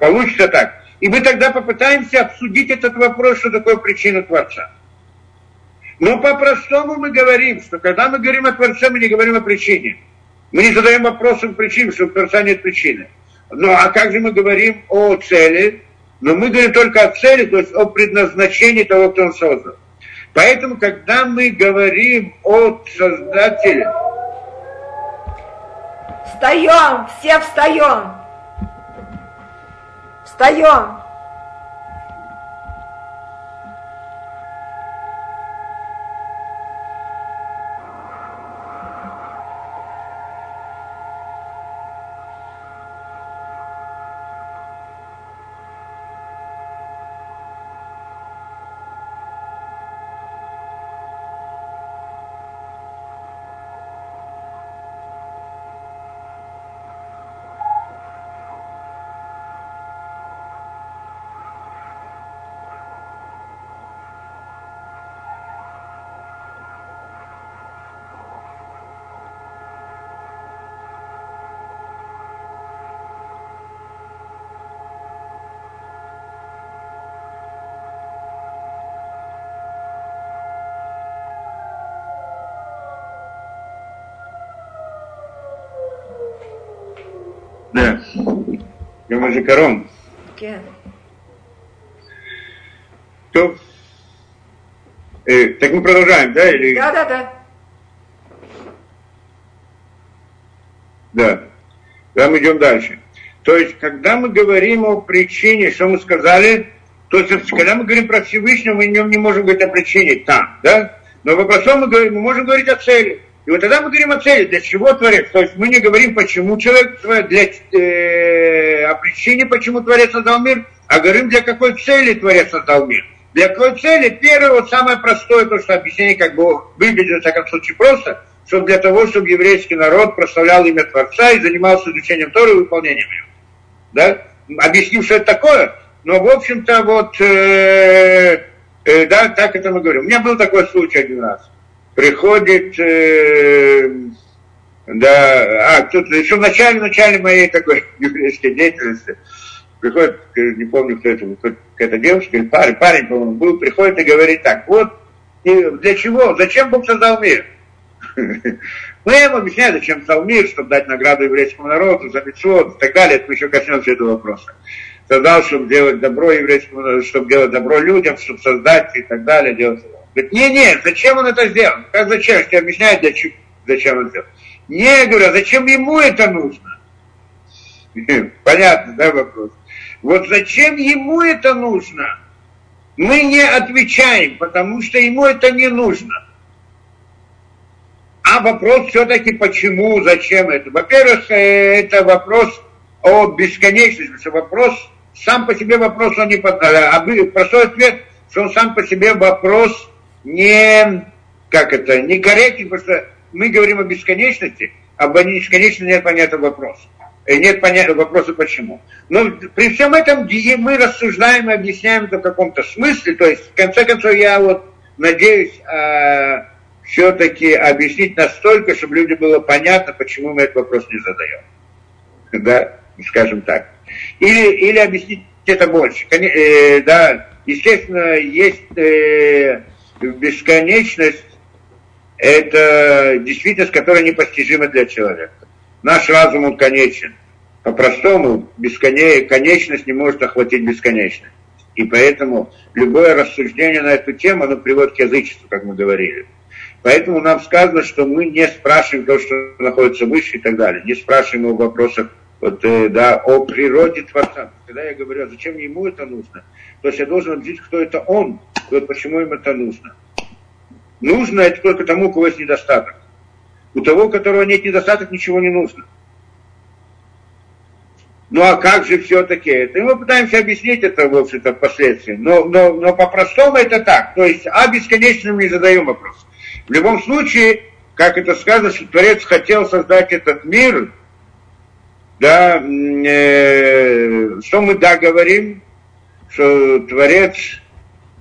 получится так, и мы тогда попытаемся обсудить этот вопрос, что такое причина Творца. Но по-простому мы говорим, что когда мы говорим о Творце, мы не говорим о причине. Мы не задаем вопросом причин, что у Творца нет причины. Ну а как же мы говорим о цели? Но мы говорим только о цели, то есть о предназначении того, кто он создал. Поэтому, когда мы говорим о Создателе... Встаем, все встаем. Встаем. יום הזיכרון. כן. טוב. Так мы продолжаем, да? Или... Да, да, да. Да. Да, мы идем дальше. То есть, когда мы говорим о причине, что мы сказали, то есть, когда мы говорим про Всевышнего, мы не можем говорить о причине там, да? Но вопросом мы, говорим, мы можем говорить о цели. И вот тогда мы говорим о цели, для чего Творец. То есть мы не говорим, почему человек, для, э, о причине, почему Творец создал мир, а говорим, для какой цели Творец создал мир. Для какой цели? Первое, вот самое простое, то, что объяснение как бы выглядит, в таком случае, просто, чтобы для того, чтобы еврейский народ прославлял имя Творца и занимался изучением Торы и выполнением его. Да? Объясним, что это такое, но, в общем-то, вот, э, э, да, так это мы говорим. У меня был такой случай один раз приходит, э, да, а, тут еще в начале, в начале моей такой еврейской деятельности, приходит, не помню, кто это, какая-то девушка или парень, парень, по-моему, был, приходит и говорит так, вот, и для чего, зачем Бог создал мир? Мы ему объясняем, зачем создал мир, чтобы дать награду еврейскому народу за митцвот и так далее, мы еще коснемся этого вопроса. Создал, чтобы делать добро еврейскому, чтобы делать добро людям, чтобы создать и так далее, делать Говорит, не-не, зачем он это сделал? Как зачем? Что объясняет, зачем, зачем он сделал. Не, говорю, а зачем ему это нужно? Понятно, да, вопрос? Вот зачем ему это нужно? Мы не отвечаем, потому что ему это не нужно. А вопрос все-таки почему, зачем это? Во-первых, э, это вопрос о бесконечности, вопрос, сам по себе вопрос, он не... А простой ответ, что он сам по себе вопрос не, как это, некорректен, потому что мы говорим о бесконечности, об бесконечности нет понятия вопроса. Э, нет понятия вопроса почему. Но при всем этом мы рассуждаем и объясняем это в каком-то смысле. То есть, в конце концов, я вот надеюсь э, все-таки объяснить настолько, чтобы людям было понятно, почему мы этот вопрос не задаем. Да, скажем так. Или, или объяснить это больше. Э, да, естественно, есть э, бесконечность, это действительность, которая непостижима для человека. Наш разум, он конечен. По-простому, конечность не может охватить бесконечность. И поэтому любое рассуждение на эту тему, оно приводит к язычеству, как мы говорили. Поэтому нам сказано, что мы не спрашиваем то, что находится выше и так далее. Не спрашиваем о вопросах вот, э, да, о природе Творца. Когда я говорю, а зачем ему это нужно, то есть я должен объяснить, кто это он, и вот почему им это нужно. Нужно это только тому, у кого есть недостаток. У того, у которого нет недостаток, ничего не нужно. Ну а как же все-таки это? И мы пытаемся объяснить это, в общем-то, впоследствии. Но, но, но по-простому это так. То есть, а бесконечно мы не задаем вопрос. В любом случае, как это сказано, что Творец хотел создать этот мир, да, э, что мы да говорим, что Творец,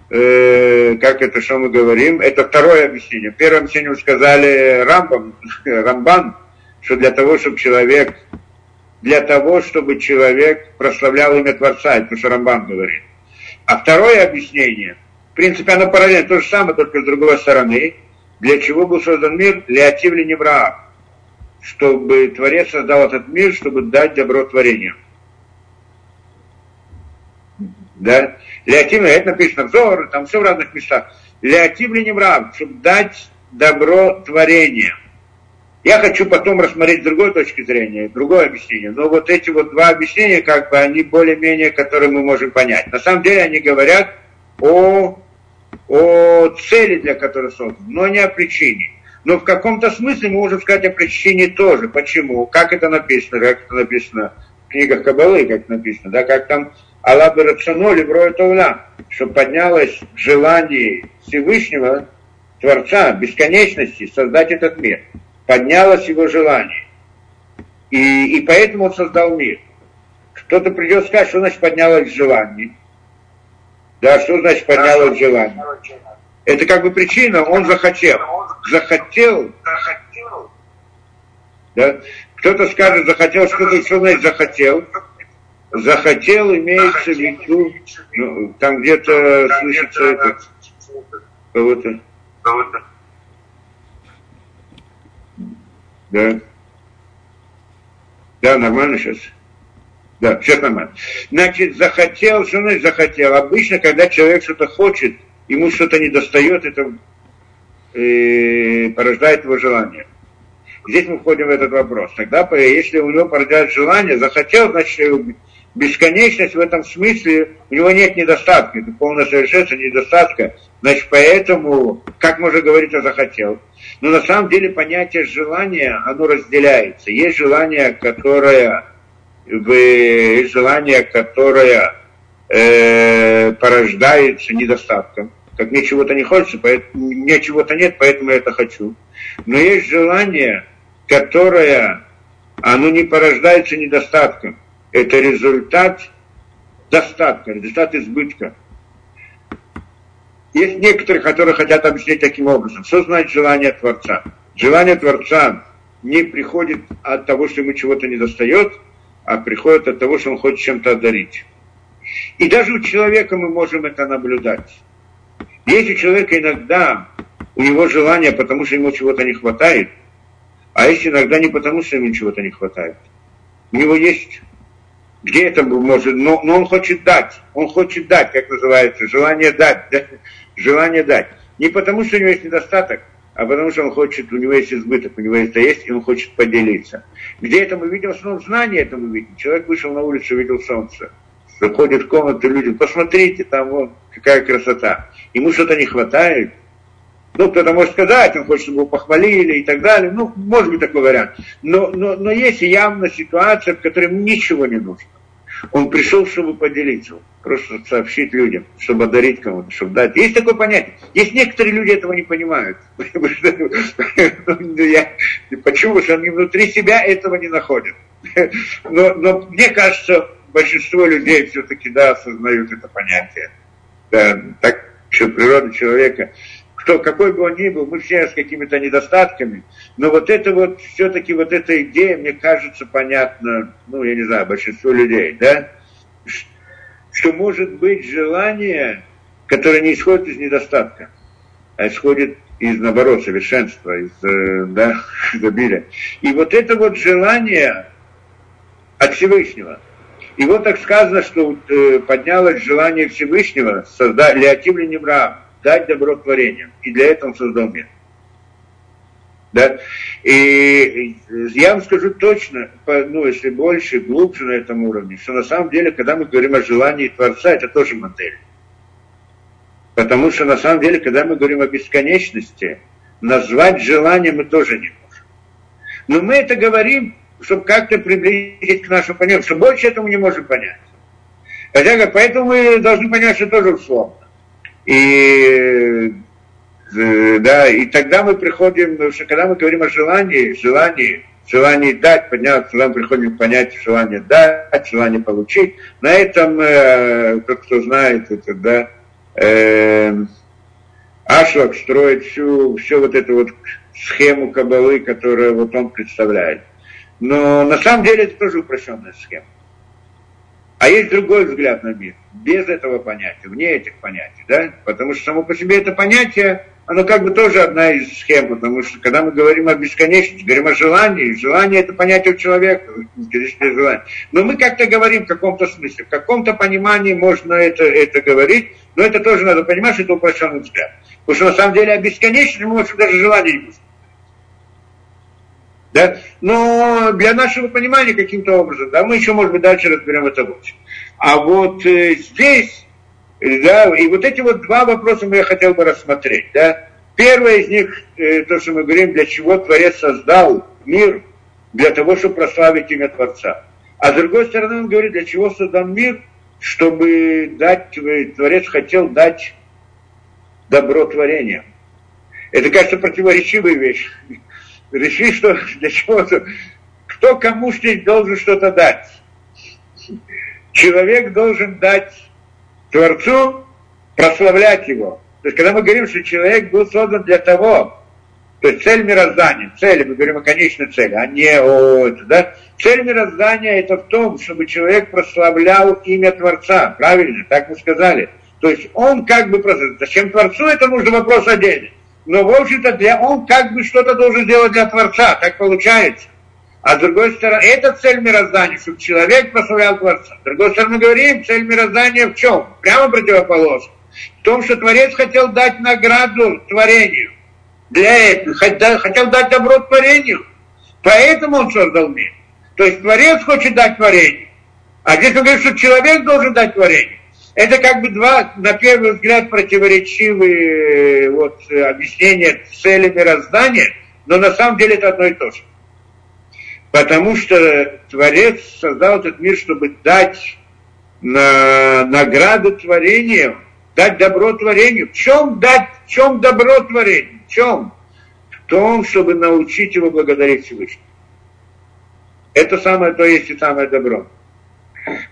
э, как это, что мы говорим, это второе объяснение. Первое объяснение сказали Рамбам, Рамбан, что для того, чтобы человек для того, чтобы человек прославлял имя Творца, это что Рамбан говорит. А второе объяснение, в принципе, оно параллельно, то же самое, только с другой стороны, для чего был создан мир, для Ативли Невраа, чтобы Творец создал этот мир, чтобы дать добро творению. Да? Леотивли, это написано в Зор, там все в разных местах. Леотивли Невраа, чтобы дать добро творению. Я хочу потом рассмотреть с другой точки зрения, другое объяснение. Но вот эти вот два объяснения, как бы, они более-менее, которые мы можем понять. На самом деле они говорят о, о цели, для которой создан, но не о причине. Но в каком-то смысле мы можем сказать о причине тоже. Почему? Как это написано? Как это написано в книгах Кабалы, как написано, да, как там Аллах Барацано Левроя Тауля, что поднялось желание Всевышнего, Творца, бесконечности, создать этот мир поднялось его желание. И, и поэтому он создал мир. Кто-то придет сказать, что значит поднялось желание. Да, что значит поднялось желание? Это как бы причина, он захотел. Захотел. Да? Кто-то скажет, захотел, что, что значит захотел? Захотел имеется в виду, ну, там где-то слышится это, кого-то. Да. Да, нормально сейчас? Да, сейчас нормально. Значит, захотел, что значит захотел? Обычно, когда человек что-то хочет, ему что-то не достает, это э, порождает его желание. Здесь мы входим в этот вопрос. Тогда, если у него порождает желание, захотел, значит, бесконечность в этом смысле, у него нет недостатка, это полное совершенство недостатка. Значит, поэтому, как можно говорить, о захотел? Но на самом деле понятие желания, оно разделяется. Есть желание, которое, есть желание, которое э, порождается недостатком. Как мне чего-то не хочется, поэтому, мне чего-то нет, поэтому я это хочу. Но есть желание, которое, оно не порождается недостатком. Это результат достатка, результат избытка. Есть некоторые, которые хотят объяснить таким образом. Что значит желание Творца? Желание Творца не приходит от того, что ему чего-то не достает, а приходит от того, что он хочет чем-то одарить. И даже у человека мы можем это наблюдать. Есть у человека иногда у него желание, потому что ему чего-то не хватает, а есть иногда не потому, что ему чего-то не хватает. У него есть где это может, но, но он хочет дать, он хочет дать, как называется, желание дать, да? желание дать. Не потому, что у него есть недостаток, а потому что он хочет, у него есть избыток, у него это есть, и он хочет поделиться. Где это мы видим? В знание это мы видим. Человек вышел на улицу, видел солнце. Заходит в комнату люди, посмотрите, там вот какая красота. Ему что-то не хватает. Ну, кто-то может сказать, он хочет, чтобы его похвалили и так далее. Ну, может быть такой вариант. Но, но, но есть явно ситуация, в которой ему ничего не нужно. Он пришел, чтобы поделиться, просто сообщить людям, чтобы одарить кому-то, чтобы дать. Есть такое понятие. Есть некоторые люди этого не понимают. Почему? Потому что они внутри себя этого не находят. Но, но мне кажется, большинство людей все-таки да, осознают это понятие. Да, так что природа человека кто, какой бы он ни был, мы все с какими-то недостатками, но вот это вот, все-таки вот эта идея, мне кажется, понятна, ну, я не знаю, большинству людей, да, что может быть желание, которое не исходит из недостатка, а исходит из, наоборот, совершенства, из, э, да, изобилия. И вот это вот желание от Всевышнего, и вот так сказано, что э, поднялось желание Всевышнего создать Леотим Ленимраам, дать добро творениям. И для этого он создал мир. Да? И я вам скажу точно, ну, если больше, глубже на этом уровне, что на самом деле, когда мы говорим о желании Творца, это тоже модель. Потому что на самом деле, когда мы говорим о бесконечности, назвать желание мы тоже не можем. Но мы это говорим, чтобы как-то приблизить к нашему понятию, что больше этого не можем понять. Хотя, поэтому мы должны понять, что тоже условно. И, э, да, и тогда мы приходим, что когда мы говорим о желании, желании, желании дать, подняться, когда мы приходим к понятию желания дать, желание получить, на этом, э, тот, кто знает это, да, э, Ашлак строит всю, всю вот эту вот схему кабалы, которую вот он представляет. Но на самом деле это тоже упрощенная схема. А есть другой взгляд на мир, без этого понятия, вне этих понятий, да? Потому что само по себе это понятие, оно как бы тоже одна из схем, потому что когда мы говорим о бесконечности, говорим о желании, желание это понятие у человека, желание. Но мы как-то говорим в каком-то смысле, в каком-то понимании можно это, это говорить, но это тоже надо понимать, что это упрощенный взгляд. Потому что на самом деле о бесконечности мы можем даже желание не пустить. Да? Но для нашего понимания каким-то образом, да, мы еще, может быть, дальше разберем это лучше. А вот э, здесь, да, и вот эти вот два вопроса я хотел бы рассмотреть, да. Первое из них, э, то, что мы говорим, для чего Творец создал мир, для того, чтобы прославить имя Творца. А с другой стороны, он говорит, для чего создан мир, чтобы дать, Творец хотел дать добро творениям. Это, кажется, противоречивая вещь решили, что для чего-то, кто кому здесь должен что-то дать. Человек должен дать Творцу, прославлять его. То есть, когда мы говорим, что человек был создан для того, то есть цель мироздания, цель, мы говорим о конечной цели, а не о... Да? Цель мироздания это в том, чтобы человек прославлял имя Творца, правильно, так мы сказали. То есть он как бы... Зачем Творцу это нужно вопрос отдельный но, в общем-то, для, он как бы что-то должен делать для Творца, так получается. А с другой стороны, это цель мироздания, чтобы человек прославлял Творца. С другой стороны, говорим, цель мироздания в чем? Прямо противоположно. В том, что Творец хотел дать награду творению. Для этого. Хотел дать добро творению. Поэтому он создал мир. То есть Творец хочет дать творение. А здесь он говорит, что человек должен дать творение. Это как бы два, на первый взгляд, противоречивые э, вот, объяснения цели мироздания, но на самом деле это одно и то же. Потому что Творец создал этот мир, чтобы дать на награду творению, дать добро творению. В чем дать, в чем добро творению? В чем? В том, чтобы научить его благодарить Всевышнего. Это самое то есть и самое добро.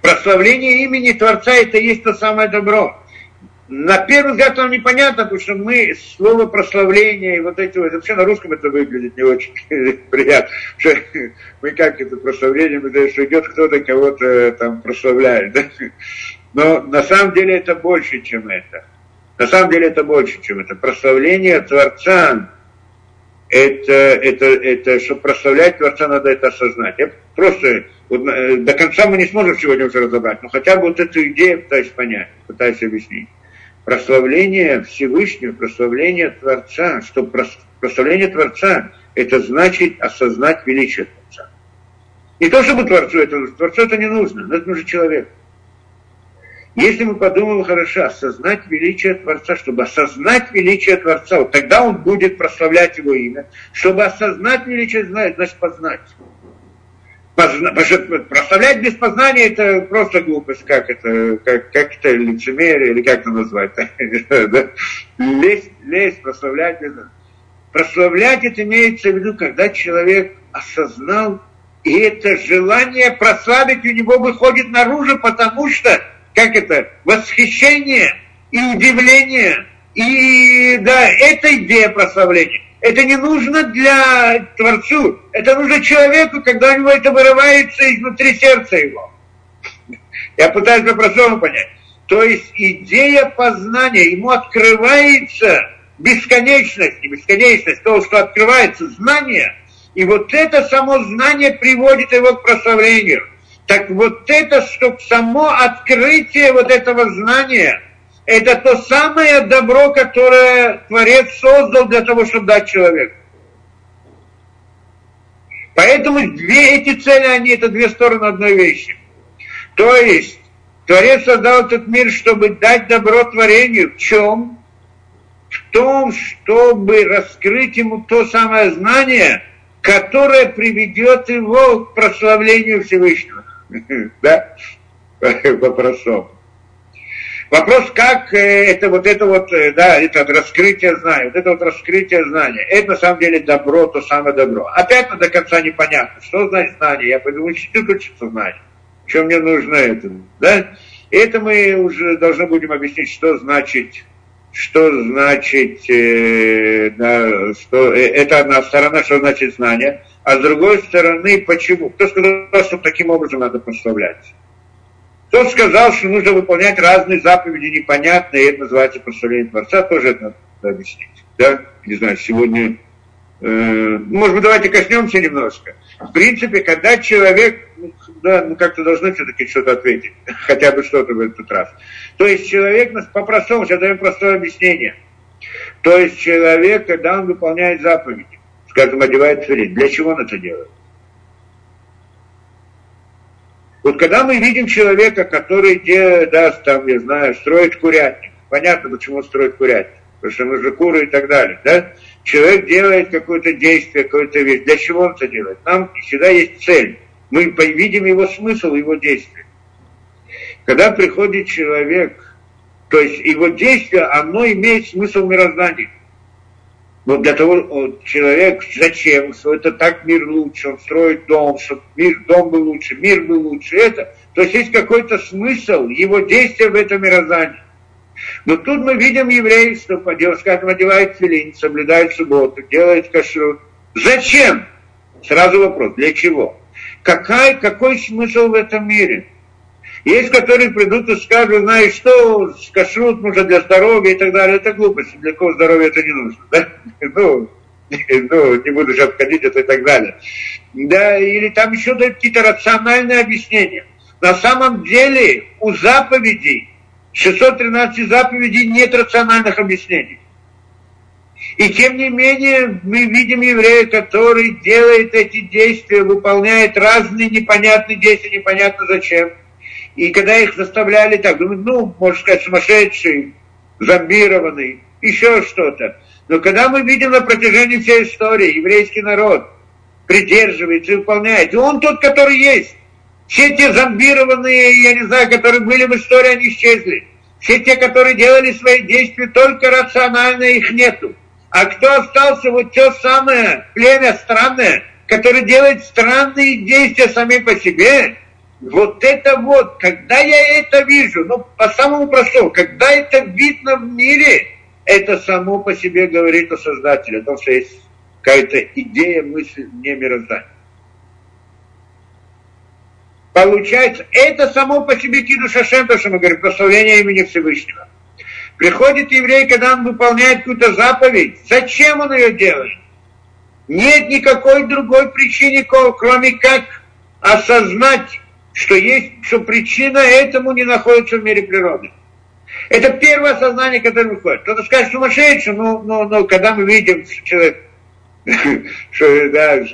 Прославление имени Творца это есть то самое добро. На первый взгляд нам непонятно, потому что мы слово прославление и вот эти вот, вообще на русском это выглядит не очень приятно. Мы как это прославление, мы что идет кто-то кого-то там прославляет. Да? Но на самом деле это больше, чем это. На самом деле это больше, чем это. Прославление Творца, это, это, это, чтобы прославлять Творца, надо это осознать. Я просто вот, э, до конца мы не сможем сегодня уже разобрать, но хотя бы вот эту идею пытаюсь понять, пытаюсь объяснить. Прославление Всевышнего, прославление Творца, что прославление Творца, это значит осознать величие Творца. Не то, чтобы Творцу это, Творцу это не нужно, но это нужен человек. Если мы подумаем хорошо, осознать величие Творца, чтобы осознать величие Творца, вот тогда он будет прославлять его имя. Чтобы осознать величие, значит познать. Позна... Прославлять без познания это просто глупость, как это, как, как это лицемерие, или как это назвать? лезть, лезть, прославлять это. Прославлять это имеется в виду, когда человек осознал, и это желание прославить у него выходит наружу, потому что, как это, восхищение и удивление, и да, это идея прославления. Это не нужно для Творцу, это нужно человеку, когда у него это вырывается изнутри сердца его. Я пытаюсь по-простому понять. То есть идея познания, ему открывается бесконечность, не бесконечность, то, что открывается знание, и вот это само знание приводит его к прославлению. Так вот это, что само открытие вот этого знания – это то самое добро, которое Творец создал для того, чтобы дать человеку. Поэтому две эти цели, они это две стороны одной вещи. То есть Творец создал этот мир, чтобы дать добро творению. В чем? В том, чтобы раскрыть ему то самое знание, которое приведет его к прославлению Всевышнего. Да? По-простому. Вопрос, как э, это вот это вот, э, да, это раскрытие знания, вот это вот раскрытие знания, это на самом деле добро, то самое добро. Опять до конца непонятно, что значит знание, я пойду в институт учиться знать, что мне нужно это, да? Это мы уже должны будем объяснить, что значит, что значит, э, да, что, э, это одна сторона, что значит знание, а с другой стороны, почему? Кто сказал, что таким образом надо прославлять? Кто сказал, что нужно выполнять разные заповеди непонятные, и это называется прославление Творца, тоже это надо объяснить. Да? Не знаю, сегодня... Э, может быть, давайте коснемся немножко. В принципе, когда человек, ну, да, ну как-то должны все-таки что-то ответить, хотя бы что-то в этот раз. То есть человек, по-простому, сейчас даем простое объяснение. То есть человек, когда он выполняет заповеди, скажем, одевает филин, для чего он это делает? Вот когда мы видим человека, который делает, да, там, я знаю, строит курятник, понятно, почему строит курятник, потому что нужны куры и так далее, да? Человек делает какое-то действие, какое-то вещь. Для чего он это делает? Нам всегда есть цель. Мы видим его смысл, его действия. Когда приходит человек, то есть его действие, оно имеет смысл мироздания. Но для того человек, зачем, это так мир лучше, он строит дом, чтобы мир, дом был лучше, мир был лучше, это. То есть есть какой-то смысл его действия в этом мироздании. Но тут мы видим евреев, что скажем, одевает филин, соблюдает субботу, делает кашрут. Зачем? Сразу вопрос, для чего? Какой, какой смысл в этом мире? Есть, которые придут и скажут, знаешь, что кашрут нужно для здоровья и так далее. Это глупость, для кого здоровья это не нужно. Да? Ну, ну, не буду сейчас ходить это и так далее. Да, или там еще дают какие-то рациональные объяснения. На самом деле у заповедей, 613 заповедей нет рациональных объяснений. И тем не менее мы видим еврея, который делает эти действия, выполняет разные непонятные действия, непонятно зачем – и когда их заставляли так, ну, можно сказать, сумасшедший, зомбированный, еще что-то. Но когда мы видим на протяжении всей истории, еврейский народ придерживается и выполняет, и он тот, который есть. Все те зомбированные, я не знаю, которые были в истории, они исчезли. Все те, которые делали свои действия только рационально, их нету. А кто остался, вот то самое племя странное, которое делает странные действия сами по себе, вот это вот, когда я это вижу, ну, по самому простому, когда это видно в мире, это само по себе говорит о Создателе, о том, что есть какая-то идея, мысль, не мироздания. Получается, это само по себе Киду Шашем, то, что мы говорим, прославление имени Всевышнего. Приходит еврей, когда он выполняет какую-то заповедь, зачем он ее делает? Нет никакой другой причины, кроме как осознать что есть, что причина этому не находится в мире природы. Это первое осознание, которое выходит. Кто-то скажет сумасшедший, но, но, но когда мы видим, что человек, что, да,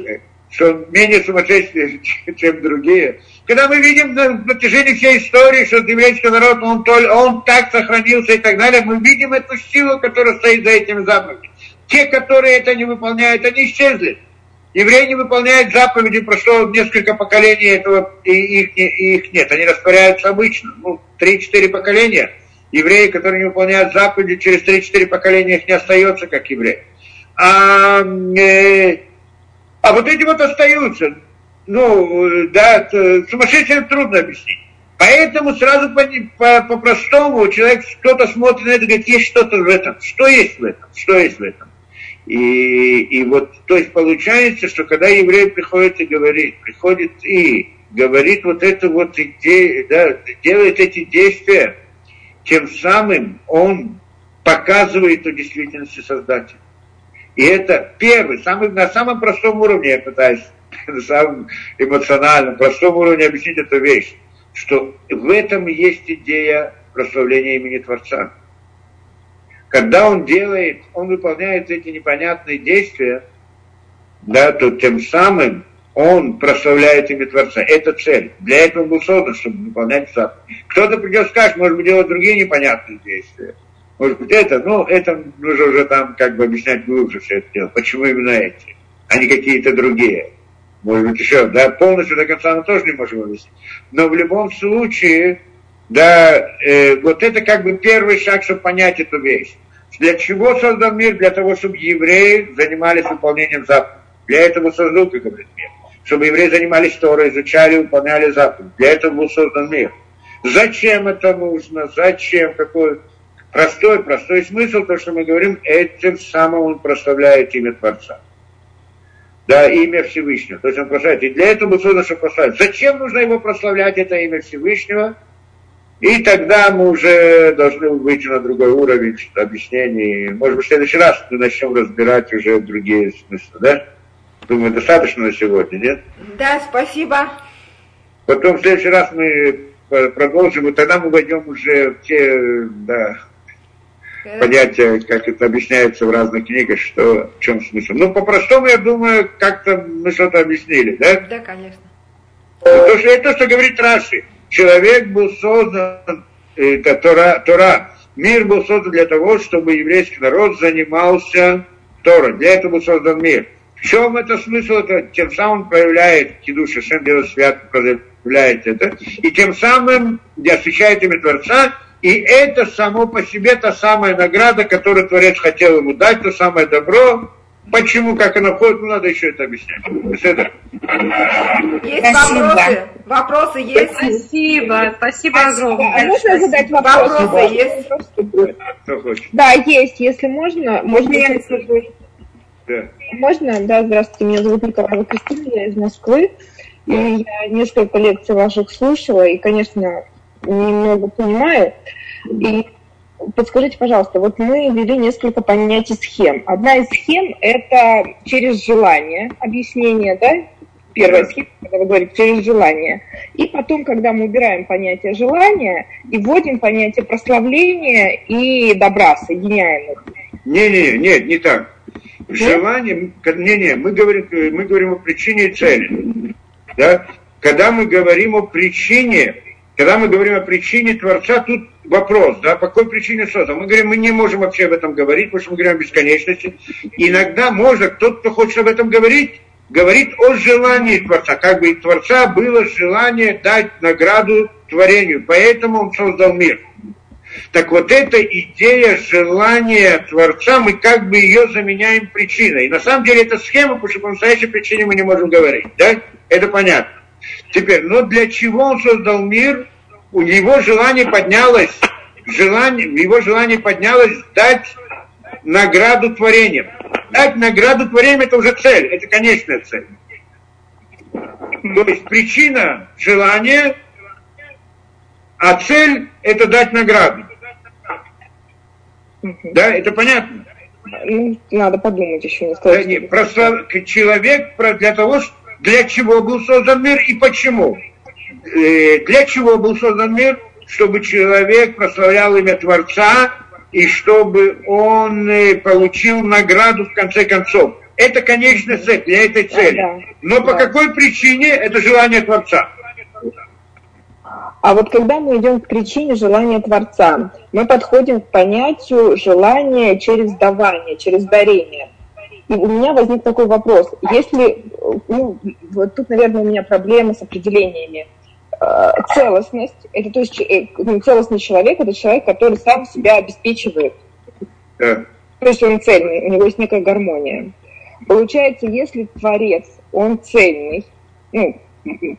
что он менее сумасшедший, чем другие, когда мы видим на протяжении всей истории, что еврейский народ, он, он так сохранился и так далее, мы видим эту силу, которая стоит за этими заповедями. Те, которые это не выполняют, они исчезли. Евреи не выполняют заповеди, прошло несколько поколений этого, и их, и их нет. Они растворяются обычно. Ну, 3-4 поколения. Евреи, которые не выполняют заповеди, через 3-4 поколения их не остается, как евреи. А, э, а вот эти вот остаются. Ну, да, сумасшедшим трудно объяснить. Поэтому сразу по-простому по, по человек кто-то смотрит на это и говорит, есть что-то в этом. Что есть в этом? Что есть в этом? И, и вот, то есть получается, что когда еврей приходит и говорит, приходит и говорит вот это вот идея, да, делает эти действия, тем самым он показывает о действительности Создателя. И это первый, самый, на самом простом уровне, я пытаюсь на самом эмоциональном, простом уровне объяснить эту вещь, что в этом есть идея прославления имени Творца. Когда он делает, он выполняет эти непонятные действия, да, то тем самым он прославляет имя Творца. Это цель. Для этого он был создан, чтобы выполнять заповедь. Кто-то придет скажет, может быть, делать другие непонятные действия. Может быть, это, ну, это нужно уже там как бы объяснять глубже все это дело. Почему именно эти, а не какие-то другие. Может быть, еще, да, полностью до конца мы тоже не можем объяснить. Но в любом случае, да, э, вот это как бы первый шаг, чтобы понять эту вещь. Для чего создан мир? Для того, чтобы евреи занимались выполнением заповедей. Для этого создал, как говорит мир. Чтобы евреи занимались Торой, изучали, выполняли заповеди. Для этого был создан мир. Зачем это нужно? Зачем? Какой простой, простой смысл, то, что мы говорим, этим самым он прославляет имя Творца. Да, имя Всевышнего. То есть он прославляет. И для этого был создан, чтобы прославлять. Зачем нужно его прославлять, это имя Всевышнего? И тогда мы уже должны выйти на другой уровень объяснений. Может быть, в следующий раз мы начнем разбирать уже другие смыслы, да? Думаю, достаточно на сегодня, нет? Да, спасибо. Потом в следующий раз мы продолжим, и тогда мы войдем уже в те да, понятия, как это объясняется в разных книгах, что в чем смысл. Ну, по-простому, я думаю, как-то мы что-то объяснили, да? Да, конечно. То, что, это, что говорит Раши человек был создан, это Тора, Тора, мир был создан для того, чтобы еврейский народ занимался Торой. Для этого был создан мир. В чем это смысл? Это тем самым проявляет Шем, делает свят, проявляет это. И тем самым освещает имя Творца. И это само по себе та самая награда, которую Творец хотел ему дать, то самое добро, Почему, как она входит, ну надо еще это объяснять. Это. Есть Спасибо. вопросы? Вопросы есть? Спасибо, спасибо огромное. А можно задать вопрос? Вопросы есть? Кто хочет? Да, есть, если можно. Можно, да. можно? Да, здравствуйте, меня зовут Николаева Кристина, я из Москвы. И я несколько лекций ваших слушала, и, конечно, немного понимаю. И подскажите, пожалуйста, вот мы ввели несколько понятий схем. Одна из схем – это через желание, объяснение, да? Первая схема, когда вы говорите, через желание. И потом, когда мы убираем понятие желания и вводим понятие прославления и добра, соединяем их. Не-не, нет, не так. Желание, не-не, мы говорим, мы говорим о причине и цели. Да? Когда мы говорим о причине, когда мы говорим о причине Творца, тут вопрос, да, по какой причине создан. Мы говорим, мы не можем вообще об этом говорить, потому что мы говорим о бесконечности. Иногда можно, тот, кто хочет об этом говорить, говорит о желании Творца. Как бы и Творца было желание дать награду творению, поэтому он создал мир. Так вот эта идея желания Творца, мы как бы ее заменяем причиной. И на самом деле это схема, потому что по настоящей причине мы не можем говорить. Да? Это понятно. Теперь, но для чего он создал мир? у него желание поднялось, желание, его желание поднялось дать награду творениям. Дать награду творениям это уже цель, это конечная цель. То есть причина желания, а цель это дать награду. Да, это понятно? Ну, надо подумать еще не сказать. Да, нет, просто человек для того, для чего был создан мир и почему. Э, для чего был создан мир? Чтобы человек прославлял имя Творца и чтобы он э, получил награду в конце концов. Это конечная цель для этой цели. Но по какой причине это желание Творца? А вот когда мы идем к причине желания Творца, мы подходим к понятию желания через давание, через дарение. И у меня возник такой вопрос. Если, ну, вот тут, наверное, у меня проблемы с определениями. Э, целостность, это то есть э, ну, целостный человек, это человек, который сам себя обеспечивает. Да. То есть он цельный, у него есть некая гармония. Получается, если творец, он цельный, ну,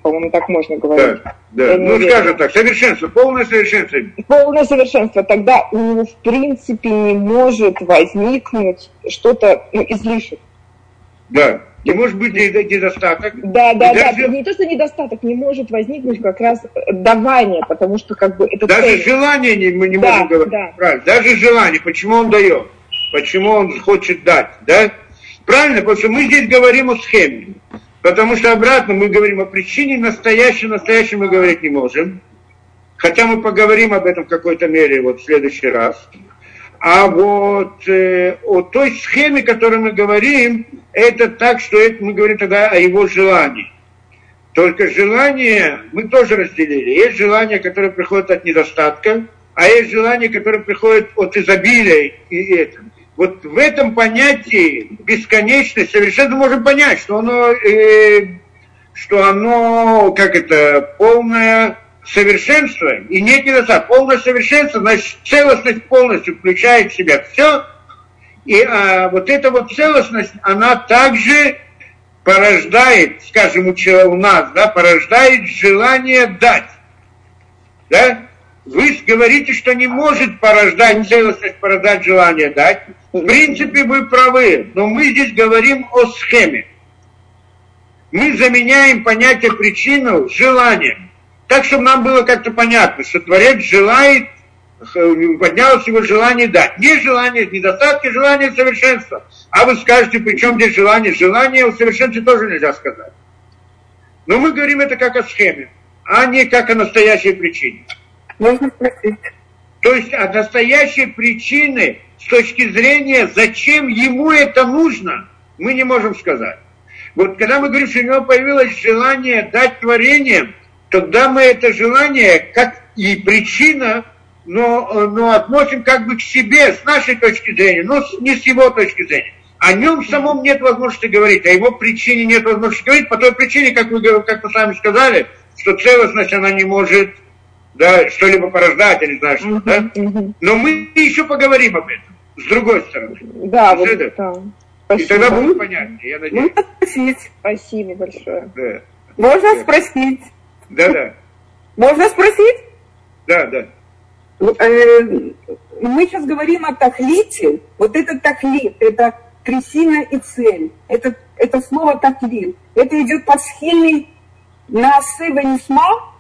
по-моему, так можно говорить. Да, да. Ну, уверена. скажем так, совершенство, полное совершенство. Полное совершенство. Тогда у него, в принципе, не может возникнуть что-то, ну, излишек. Да. Не может быть недостаток. Да, да, да. Даже... Не то, что недостаток, не может возникнуть как раз давание, потому что как бы это Даже цель. желание не, мы не да, можем говорить. Да. Правильно. Даже желание. Почему он дает? Почему он хочет дать? Да? Правильно, потому что мы здесь говорим о схеме. Потому что обратно мы говорим о причине, настоящей, настоящей мы говорить не можем. Хотя мы поговорим об этом в какой-то мере вот в следующий раз. А вот э, о той схеме, о которой мы говорим, это так, что это мы говорим тогда о его желании. Только желание мы тоже разделили. Есть желание, которое приходит от недостатка, а есть желание, которое приходит от изобилия и это. Вот в этом понятии бесконечность совершенно можем понять, что оно, э, что оно, как это, полное совершенство и нет недостатка. Полное совершенство, значит, целостность полностью включает в себя все. И а, вот эта вот целостность, она также порождает, скажем, у, у нас, да, порождает желание дать. Да? Вы говорите, что не может порождать целостность, порождать желание дать. В принципе, вы правы, но мы здесь говорим о схеме. Мы заменяем понятие причину желанием. Так, чтобы нам было как-то понятно, что Творец желает, поднялось его желание дать. Не желание недостатки, желание совершенства. А вы скажете, при чем здесь желание? Желание у совершенства тоже нельзя сказать. Но мы говорим это как о схеме, а не как о настоящей причине. Можно спросить. То есть от настоящей причины с точки зрения, зачем ему это нужно, мы не можем сказать. Вот когда мы говорим, что у него появилось желание дать творением, тогда мы это желание, как и причина, но, но относим как бы к себе, с нашей точки зрения, но не с его точки зрения. О нем самом нет возможности говорить, о его причине нет возможности говорить, по той причине, как вы, как вы сами сказали, что целостность она не может да, что-либо порождать, я не знаю, что, uh-huh, да? Uh-huh. Но мы еще поговорим об этом, с другой стороны. Да, вот это. И тогда будет понятнее, я надеюсь. Можно спросить? Спасибо большое. Да. Можно да. спросить? Да, да. Можно спросить? Да, да. Э, мы сейчас говорим о тахлите. Вот этот тахлит, это причина и цель. Это, это слово тахлит. Это идет по схеме на Нисма,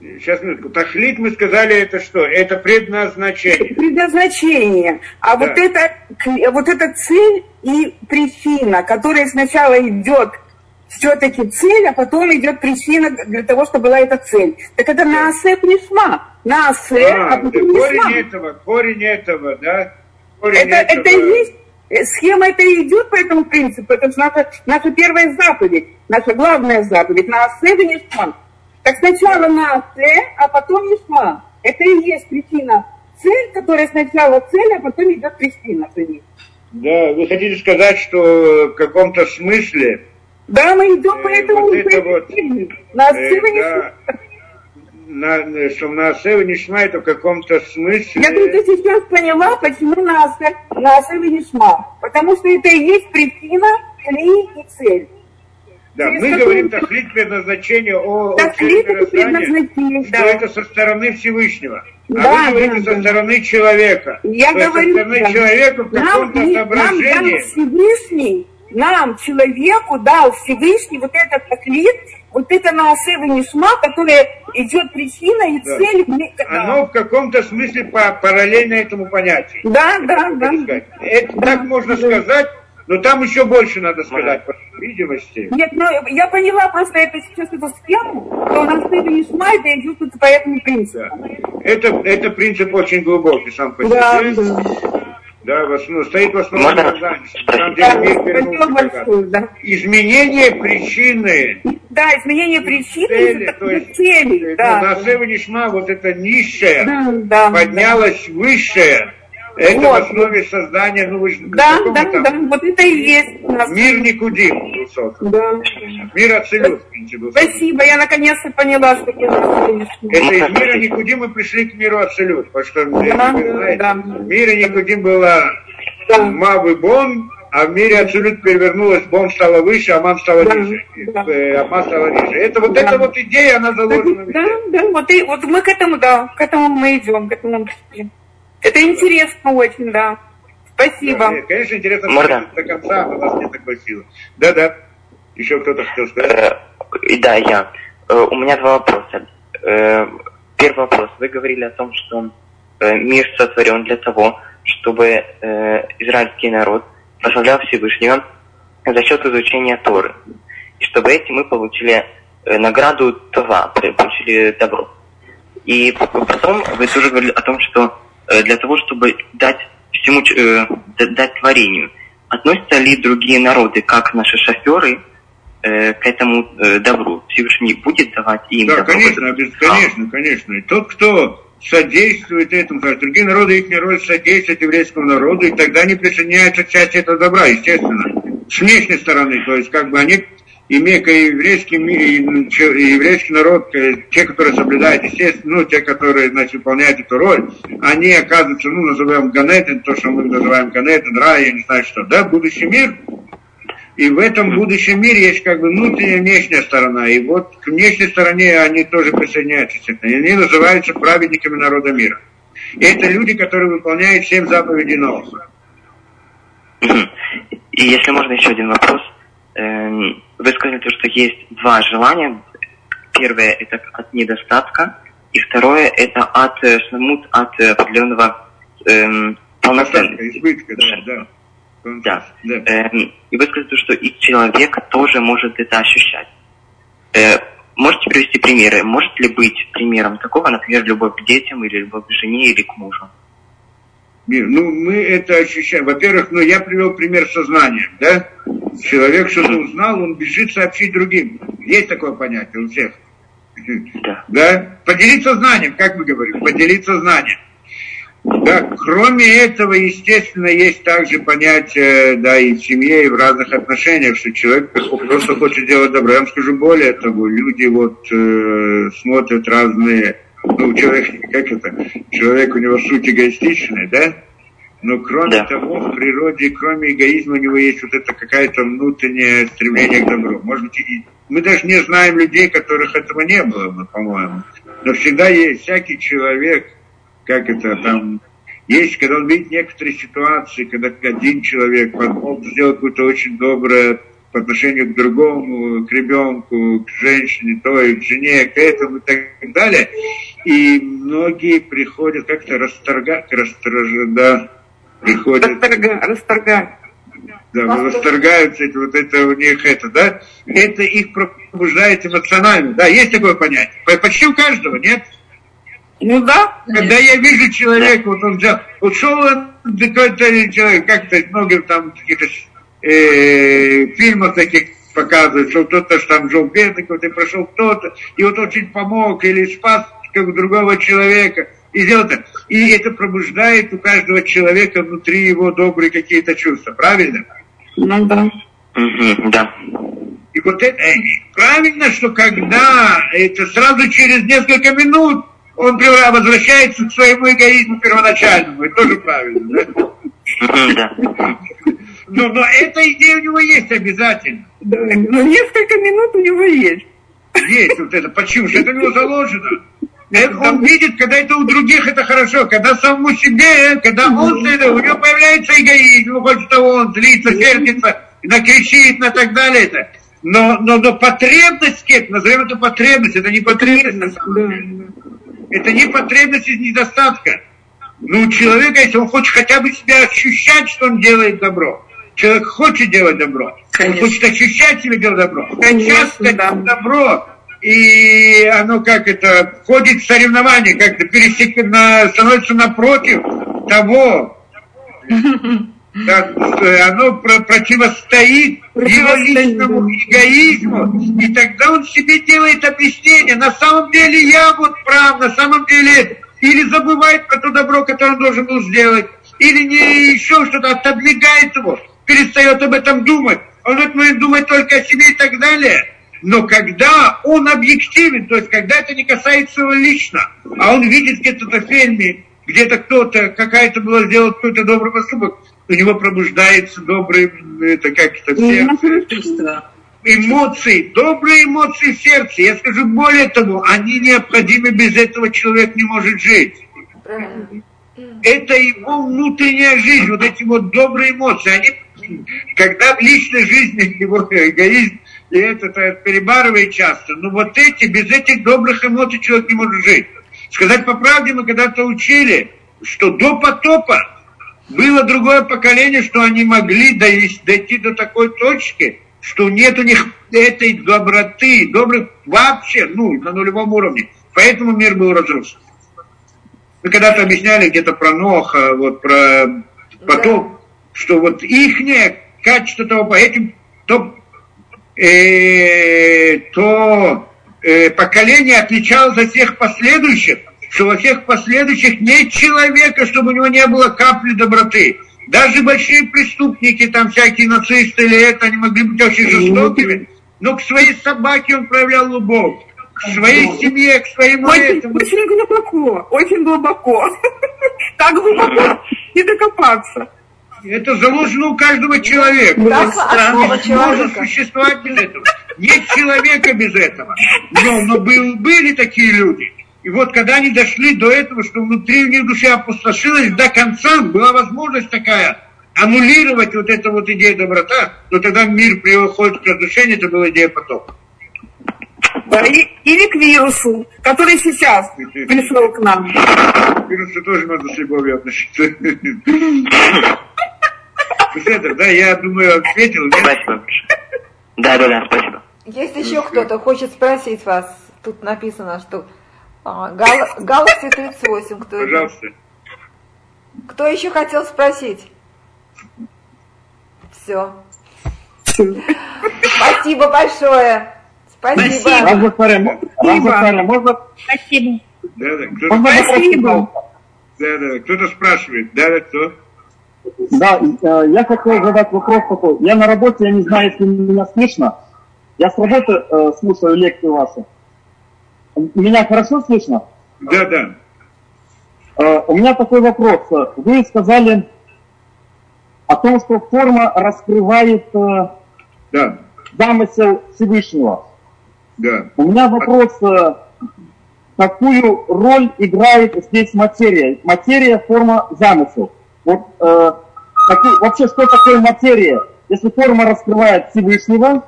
Сейчас минутку. Тахлит мы сказали, это что? Это предназначение. Предназначение. А да. вот, это, вот эта цель и причина, которая сначала идет все-таки цель, а потом идет причина для того, чтобы была эта цель. Так это на асеп нишма. На асе, а, а потом Корень этого, корень этого, да? Корень это, этого. это есть э, Схема это и идет по этому принципу. Это наша, наша первая заповедь, наша главная заповедь. На асе нишма. Так сначала на Т, а потом Ишма. Это и есть причина. Цель, которая сначала цель, а потом идет причина за ней. Да, вы хотите сказать, что в каком-то смысле... Да, мы идем э, по этому вот это вот, на э, да, на, что на Асева Нишма это в каком-то смысле... Я только сейчас поняла, почему на, на Асева Нишма. Потому что это и есть причина, кли и цель. Да, мы какой... говорим тахлит предназначение о, тахлит о предназначение, что да. это со стороны Всевышнего. Да, а вы говорите да, со стороны человека. Я То говорю, со стороны да. человека в каком-то нам, соображении. Нам Всевышний, нам, человеку, дал Всевышний вот этот тахлит, вот это наасева нишма, которая идет причина и да. цель. Оно в каком-то смысле параллельно этому понятию. Да, да, да. Это да. так можно сказать, но там еще больше надо сказать, по видимости. Нет, ну я поняла, просто это сейчас эту схему, то у нас это не смайт, и идет по этому принципу. Да. Это, это принцип очень глубокий сам по себе. Да, да. Да, в основном, стоит в основном на самом деле да, Изменение причины. Да, изменение причины цели, то есть, цели. Да. На Нишма вот это низшее да, да, поднялось да. высшее Это вот. в основе создания, ну вы же... Да, да, там? да, вот это и есть. Мир Никудим создан. Да. Мир Ацелют, был Спасибо, я наконец-то поняла, что я Это из мира Никудим мы пришли к миру Ацелют, потому что да, знаете, да. в мире Никудим была да. Мавы Бон, а в мире Ацелют перевернулась, Бон стала выше, Аман стала да, ниже. Да. Э, Аман стала ниже. Это вот да. эта вот идея, она заложена. Да, да, вот, и, вот мы к этому, да, к этому мы идем, к этому пришли. Это интересно очень, да. Спасибо. Да, конечно, интересно Можно? до конца, но у нас нет такой силы. Да-да. Еще кто-то хотел сказать? Э, да, я. Э, у меня два вопроса. Э, первый вопрос. Вы говорили о том, что мир сотворен для того, чтобы израильский народ прославлял Всевышнего за счет изучения Торы. И чтобы этим мы получили награду Това, получили добро. И потом вы тоже говорили о том, что для того, чтобы дать всему, э, дать творению. Относятся ли другие народы, как наши шоферы, э, к этому добру? Всевышний будет давать им Да, добро? конечно, конечно, конечно. И тот, кто содействует этому, как другие народы, их народ содействует еврейскому народу, и тогда они присоединяются к части этого добра, естественно. С внешней стороны, то есть как бы они имея еврейский, еврейский народ, те, которые соблюдают, естественно, ну, те, которые, значит, выполняют эту роль, они оказываются, ну, называем Ганетен, то, что мы называем Ганетен, рай, я не знаю что, да, будущий мир, и в этом будущем мире есть как бы внутренняя и внешняя сторона. И вот к внешней стороне они тоже присоединяются. И они называются праведниками народа мира. И это люди, которые выполняют семь заповедей Ноха. И если можно еще один вопрос. Эм, вы сказали, что есть два желания. Первое – это от недостатка, и второе – это от э, смут, от определенного эм, полноценности. Избытка, да, да. Да. да. Эм, и вы сказали, что и человек тоже может это ощущать. Э, можете привести примеры? Может ли быть примером такого, например, любовь к детям или любовь к жене или к мужу? Ну, мы это ощущаем. Во-первых, ну, я привел пример сознания, да? Человек что-то узнал, он бежит сообщить другим. Есть такое понятие у всех. Да. да? Поделиться знанием, как мы говорим, поделиться знанием. Да, кроме этого, естественно, есть также понятие, да, и в семье, и в разных отношениях, что человек просто хочет делать добро. Я вам скажу более того, люди вот э, смотрят разные ну, человек, как это, человек у него суть эгоистичная, да? Но кроме да. того, в природе, кроме эгоизма, у него есть вот это какая-то внутреннее стремление к добру. Может быть, и мы даже не знаем людей, которых этого не было бы, по-моему. Но всегда есть всякий человек, как это там, есть, когда он видит некоторые ситуации, когда один человек мог сделать какое-то очень доброе по отношению к другому, к ребенку, к женщине, то и к жене, к этому и так далее. И многие приходят как-то расторгать, расторгать, да, приходят. Расторга, расторгать. Да, расторгаются, это, вот это у них это, да, это их пробуждает эмоционально, да, есть такое понятие. Почти у каждого, нет? Ну да. Когда я вижу человека, вот он взял, вот шел он, какой-то человек, как-то много там каких-то э, фильмах таких показывают, что кто-то там жил бедный, кто-то прошел кто-то, и вот очень помог или спас как другого человека. И это. И это пробуждает у каждого человека внутри его добрые какие-то чувства. Правильно? Ну да. да. И вот это правильно, что когда это сразу через несколько минут он возвращается к своему эгоизму первоначальному. Это тоже правильно, да? Да. Но, но эта идея у него есть обязательно. Да, но несколько минут у него есть. Есть вот это. Почему? Что это у него заложено. Это, он видит, когда это у других это хорошо, когда самому себе, когда он, у него появляется эгоизм, хочет того, он злится, сердится, накричит, на так далее. Это. Но, но, но потребность, назовем это потребность, это не потребность на самом деле. Это не потребность из недостатка. Ну, у человека, если он хочет хотя бы себя ощущать, что он делает добро, Человек хочет делать добро. Конечно. Он хочет ощущать себе делать добро. Конечно, Часто да. добро, и оно как это, входит в соревнование, как-то пересек, на, становится напротив того, как, оно про, противостоит его личному эгоизму, и тогда он себе делает объяснение, на самом деле я вот прав, на самом деле, или забывает про то добро, которое он должен был сделать, или не еще что-то, отодвигает его, перестает об этом думать. Он в этот момент думает только о себе и так далее. Но когда он объективен, то есть когда это не касается его лично, а он видит где-то в фильме, где-то кто-то, какая-то была сделать какой-то добрый поступок, у него пробуждается добрый, это как это, сердце. Эмоции, добрые эмоции в сердце. Я скажу более того, они необходимы, без этого человек не может жить. Это его внутренняя жизнь, вот эти вот добрые эмоции. Они, когда в личной жизни его эгоизм и это, это перебарывает часто, но вот эти, без этих добрых эмоций человек не может жить. Сказать по правде, мы когда-то учили, что до потопа было другое поколение, что они могли дойти до такой точки, что нет у них этой доброты, добрых вообще, ну, на нулевом уровне. Поэтому мир был разрушен. Мы когда-то объясняли где-то про Ноха, вот про потоп, да. что вот их качество того, по этим, то, э, то э, поколение отличалось от всех последующих, что во всех последующих нет человека, чтобы у него не было капли доброты. Даже большие преступники, там всякие нацисты или это, они могли быть очень жестокими, но к своей собаке он проявлял любовь, к своей семье, к своему очень, этому. Очень глубоко, очень глубоко. Так глубоко не докопаться. Это заложено у каждого человека. Так, основа Может существовать без этого. Нет человека без этого. Но, но был, были такие люди. И вот когда они дошли до этого, что внутри у них душа опустошилась до конца, была возможность такая аннулировать вот эту вот идею доброта, но тогда мир приходит к разрушению, это была идея потока. Да, и, или к вирусу, который сейчас пришел к нам. К вирусу тоже надо с любовью относиться. Это, да, я думаю, ответил. Спасибо. Да, да, да, спасибо. Есть еще кто-то хочет спросить вас? Тут написано, что а, Гал... Galaxy 38. Кто Пожалуйста. Это? Кто еще хотел спросить? Все. Спасибо большое. Спасибо. Спасибо. Рамзафаре, можно? Спасибо. Да, кто-то, Спасибо. да, да, кто-то спрашивает, да, да, кто? Да, э, я хотел задать вопрос такой. Я на работе, я не знаю, если меня слышно. Я с работы э, слушаю лекцию вашу. Меня хорошо слышно? Да, да. Э, у меня такой вопрос. Вы сказали о том, что форма раскрывает э, Да, замысел Всевышнего. да. У меня вопрос, э, какую роль играет здесь материя? Материя, форма, замысел. Вот э, какую- вообще, что такое материя? Если форма раскрывает Всевышнего,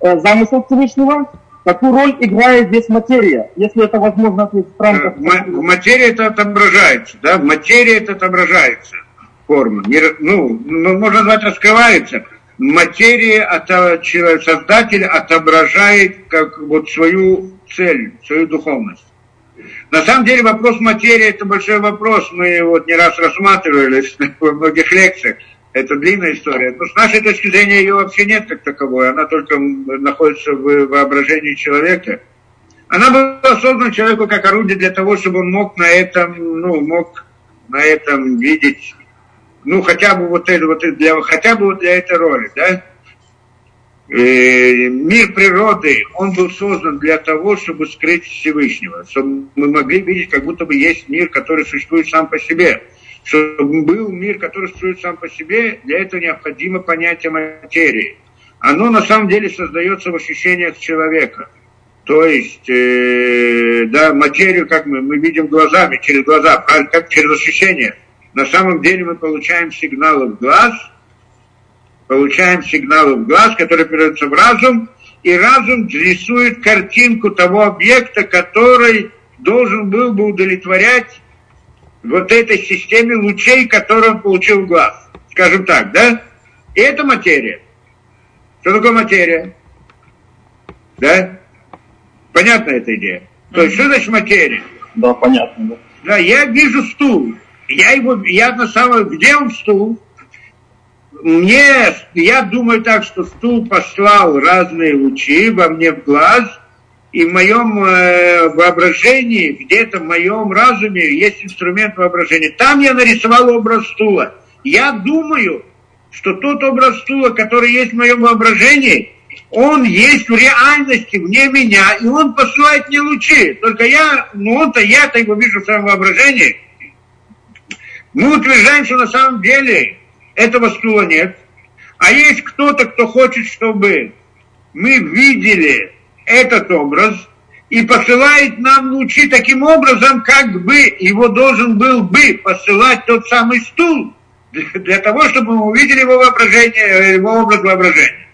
э, замысел Всевышнего, какую роль играет здесь материя? Если это возможно ответить в Э, рамках... В ма- в материи это отображается, да, в материи это отображается форма. Не ну, ну, можно назвать раскрывается. Материя, это создатель отображает как вот свою цель, свою духовность. На самом деле вопрос материи это большой вопрос. Мы вот не раз рассматривали во многих лекциях. Это длинная история. Но с нашей точки зрения ее вообще нет как таковой. Она только находится в воображении человека. Она была создана человеку как орудие для того, чтобы он мог на этом, ну, мог на этом видеть, ну, хотя бы вот это, вот для, хотя бы вот для этой роли, да? Э, мир природы, он был создан для того, чтобы скрыть Всевышнего, чтобы мы могли видеть, как будто бы есть мир, который существует сам по себе. Чтобы был мир, который существует сам по себе, для этого необходимо понятие материи. Оно на самом деле создается в ощущениях человека. То есть, э, да, материю, как мы, мы видим глазами, через глаза, правильно, как через ощущения. На самом деле мы получаем сигналы в глаз, получаем сигналы в глаз, которые передаются в разум, и разум рисует картинку того объекта, который должен был бы удовлетворять вот этой системе лучей, которые он получил в глаз. Скажем так, да? И это материя. Что такое материя? Да? Понятна эта идея? То есть, что значит материя? Да, понятно. да. Да, я вижу стул. Я его, я на самом где он стул? Мне, я думаю так, что стул послал разные лучи во мне в глаз, и в моем э, воображении, где-то в моем разуме есть инструмент воображения. Там я нарисовал образ стула. Я думаю, что тот образ стула, который есть в моем воображении, он есть в реальности, вне меня, и он посылает мне лучи. Только я, ну он-то, я-то его вижу в своем воображении. Мы утверждаем, что на самом деле этого стула нет. А есть кто-то, кто хочет, чтобы мы видели этот образ и посылает нам лучи таким образом, как бы его должен был бы посылать тот самый стул, для того, чтобы мы увидели его воображение, его образ воображения.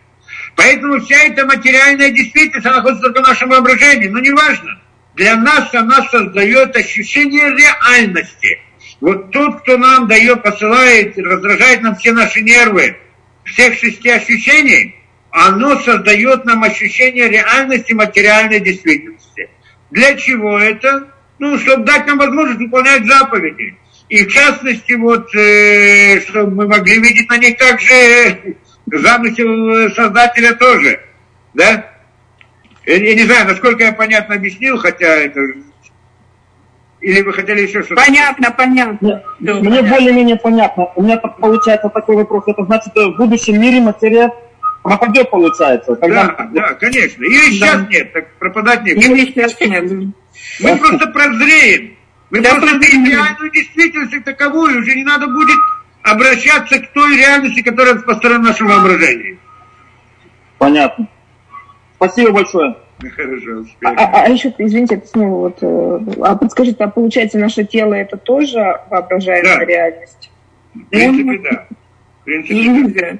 Поэтому вся эта материальная действительность, она находится только в нашем воображении, но неважно. Для нас она создает ощущение реальности. Вот тот, кто нам дает, посылает, раздражает нам все наши нервы, всех шести ощущений, оно создает нам ощущение реальности материальной действительности. Для чего это? Ну, чтобы дать нам возможность выполнять заповеди. И в частности, вот, э, чтобы мы могли видеть на них также замысел Создателя тоже. Да? Я, я не знаю, насколько я понятно объяснил, хотя это... Или вы хотели еще что-то? Понятно, понятно. Мне, мне более-менее понятно. У меня получается такой вопрос. Это значит, в будущем мире материя пропадет, получается. Когда... Да, да, конечно. Или сейчас да. нет, так пропадать нет. Или сейчас нет. Мы просто прозреем. Мы да, просто видим реальную действительность таковую. Уже не надо будет обращаться к той реальности, которая построена в нашем воображении. Понятно. Спасибо большое. Хорошо, а, а, а еще, извините, это снова вот, э, а подскажите, а получается наше тело это тоже воображаемая да. реальность? В принципе, да. В принципе, да.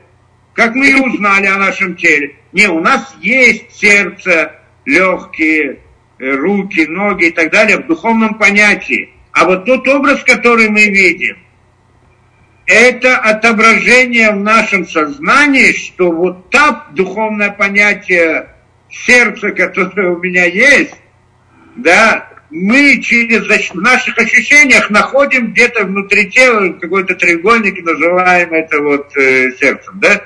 Как мы и узнали о нашем теле? Не, у нас есть сердце, легкие, э, руки, ноги и так далее в духовном понятии. А вот тот образ, который мы видим, это отображение в нашем сознании, что вот та духовное понятие сердца, которое у меня есть, да, мы через в наших ощущениях находим где-то внутри тела какой-то треугольник, называем это вот э, сердцем, да?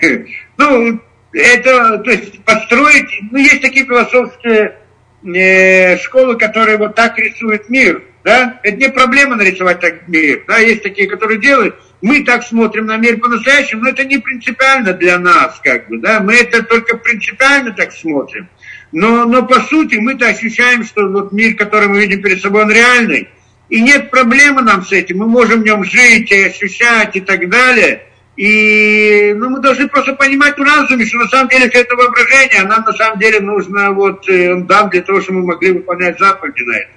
Ну, это, то есть построить, ну, есть такие философские э, школы, которые вот так рисуют мир, да, это не проблема нарисовать так мир, да, есть такие, которые делают, мы так смотрим на мир по-настоящему, но это не принципиально для нас, как бы, да, мы это только принципиально так смотрим, но, но по сути мы-то ощущаем, что вот мир, который мы видим перед собой, он реальный, и нет проблемы нам с этим, мы можем в нем жить и ощущать и так далее, и ну, мы должны просто понимать в разуме, что на самом деле это воображение, а нам на самом деле нужно вот э, дам для того, чтобы мы могли выполнять заповеди на это.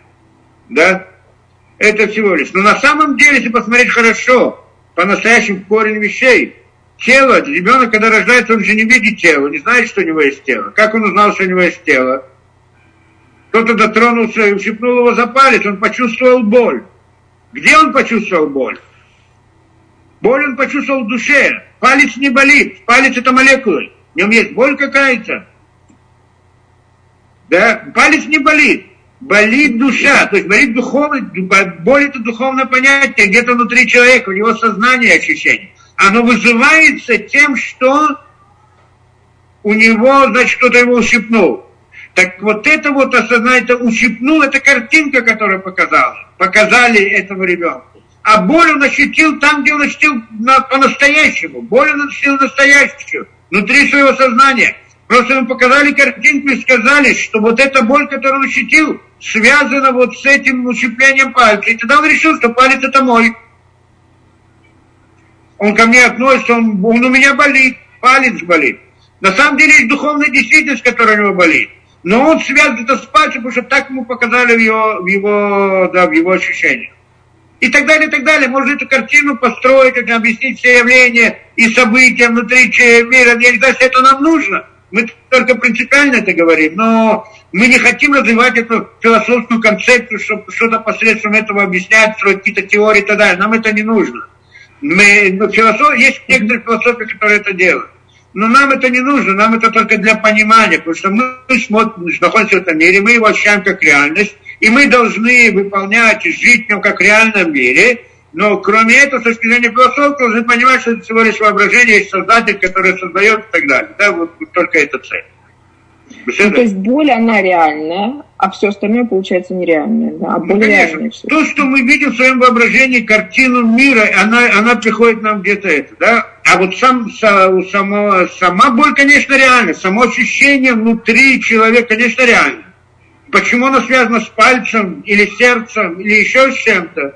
Да? Это всего лишь. Но на самом деле, если посмотреть хорошо, по-настоящему корень вещей, тело, ребенок, когда рождается, он же не видит тело, не знает, что у него есть тело. Как он узнал, что у него есть тело? Кто-то дотронулся и ущипнул его за палец, он почувствовал боль. Где он почувствовал боль? Боль он почувствовал в душе. Палец не болит. Палец это молекулы. В нем есть боль какая-то. Да? Палец не болит. Болит душа. То есть болит духовность. Боль это духовное понятие. Где-то внутри человека, у него сознание ощущение. Оно вызывается тем, что у него, значит, кто-то его ущипнул. Так вот это вот осознание, это ущипнул, это картинка, которую показала. Показали этому ребенку а боль он ощутил там, где он ощутил на, по-настоящему. Боль он ощутил настоящую, внутри своего сознания. Просто ему показали картинку и сказали, что вот эта боль, которую он ощутил, связана вот с этим ущеплением пальца. И тогда он решил, что палец это мой. Он ко мне относится, он, он у меня болит, палец болит. На самом деле есть духовная действительность, которая у него болит. Но он связан это с пальцем, потому что так ему показали в его, в его, да, в его ощущениях и так далее, и так далее. Можно эту картину построить, объяснить все явления и события внутри мира. Я не знаю, если это нам нужно. Мы только принципиально это говорим, но мы не хотим развивать эту философскую концепцию, чтобы что-то посредством этого объяснять, строить какие-то теории и так далее. Нам это не нужно. Мы, ну, философ, есть некоторые философии, которые это делают. Но нам это не нужно, нам это только для понимания, потому что мы смотрим, находимся в этом мире, мы его ощущаем как реальность, и мы должны выполнять и жить в нем как в реальном мире, но кроме этого, с точки зрения философии, должны понимать, что это всего лишь воображение, есть создатель, который создает и так далее. Да, вот, вот только эта цель. Ну, то есть боль, она реальная, а все остальное получается нереальное, да? А боль ну, реальная все. То, что мы видим в своем воображении, картину мира, она, она приходит нам где-то это, да? А вот сам, само, сама боль, конечно, реальна. Само ощущение внутри человека, конечно, реально. Почему она связана с пальцем или сердцем или еще с чем-то?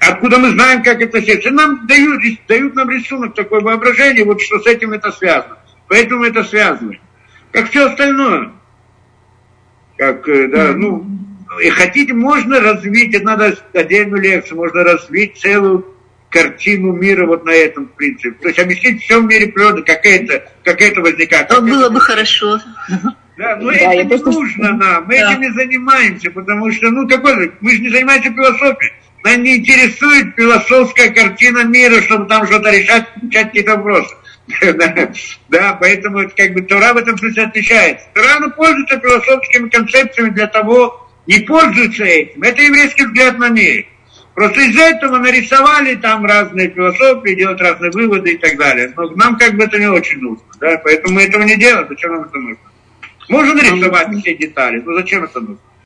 Откуда мы знаем, как это сердце? Нам дают, дают нам рисунок, такое воображение, вот что с этим это связано. Поэтому это связано. Как все остальное. Как, э, да, ну, и хотите, можно развить, это надо отдельную лекцию, можно развить целую картину мира вот на этом принципе. То есть объяснить все в мире природы, как это, как это возникает. Как было это... бы хорошо. Да, но да, это не просто... нужно нам, мы да. этим не занимаемся, потому что, ну, какой мы же не занимаемся философией. Нас не интересует философская картина мира, чтобы там что-то решать, решать какие-то вопросы. да, поэтому как бы Тора в этом смысле отличается. Тора она пользуется философскими концепциями для того, не пользуется этим. Это еврейский взгляд на мир. Просто из-за этого нарисовали там разные философии, делать разные выводы и так далее. Но нам как бы это не очень нужно. Да? Поэтому мы этого не делаем. Зачем нам это нужно? Можно нарисовать все детали, но зачем это нужно?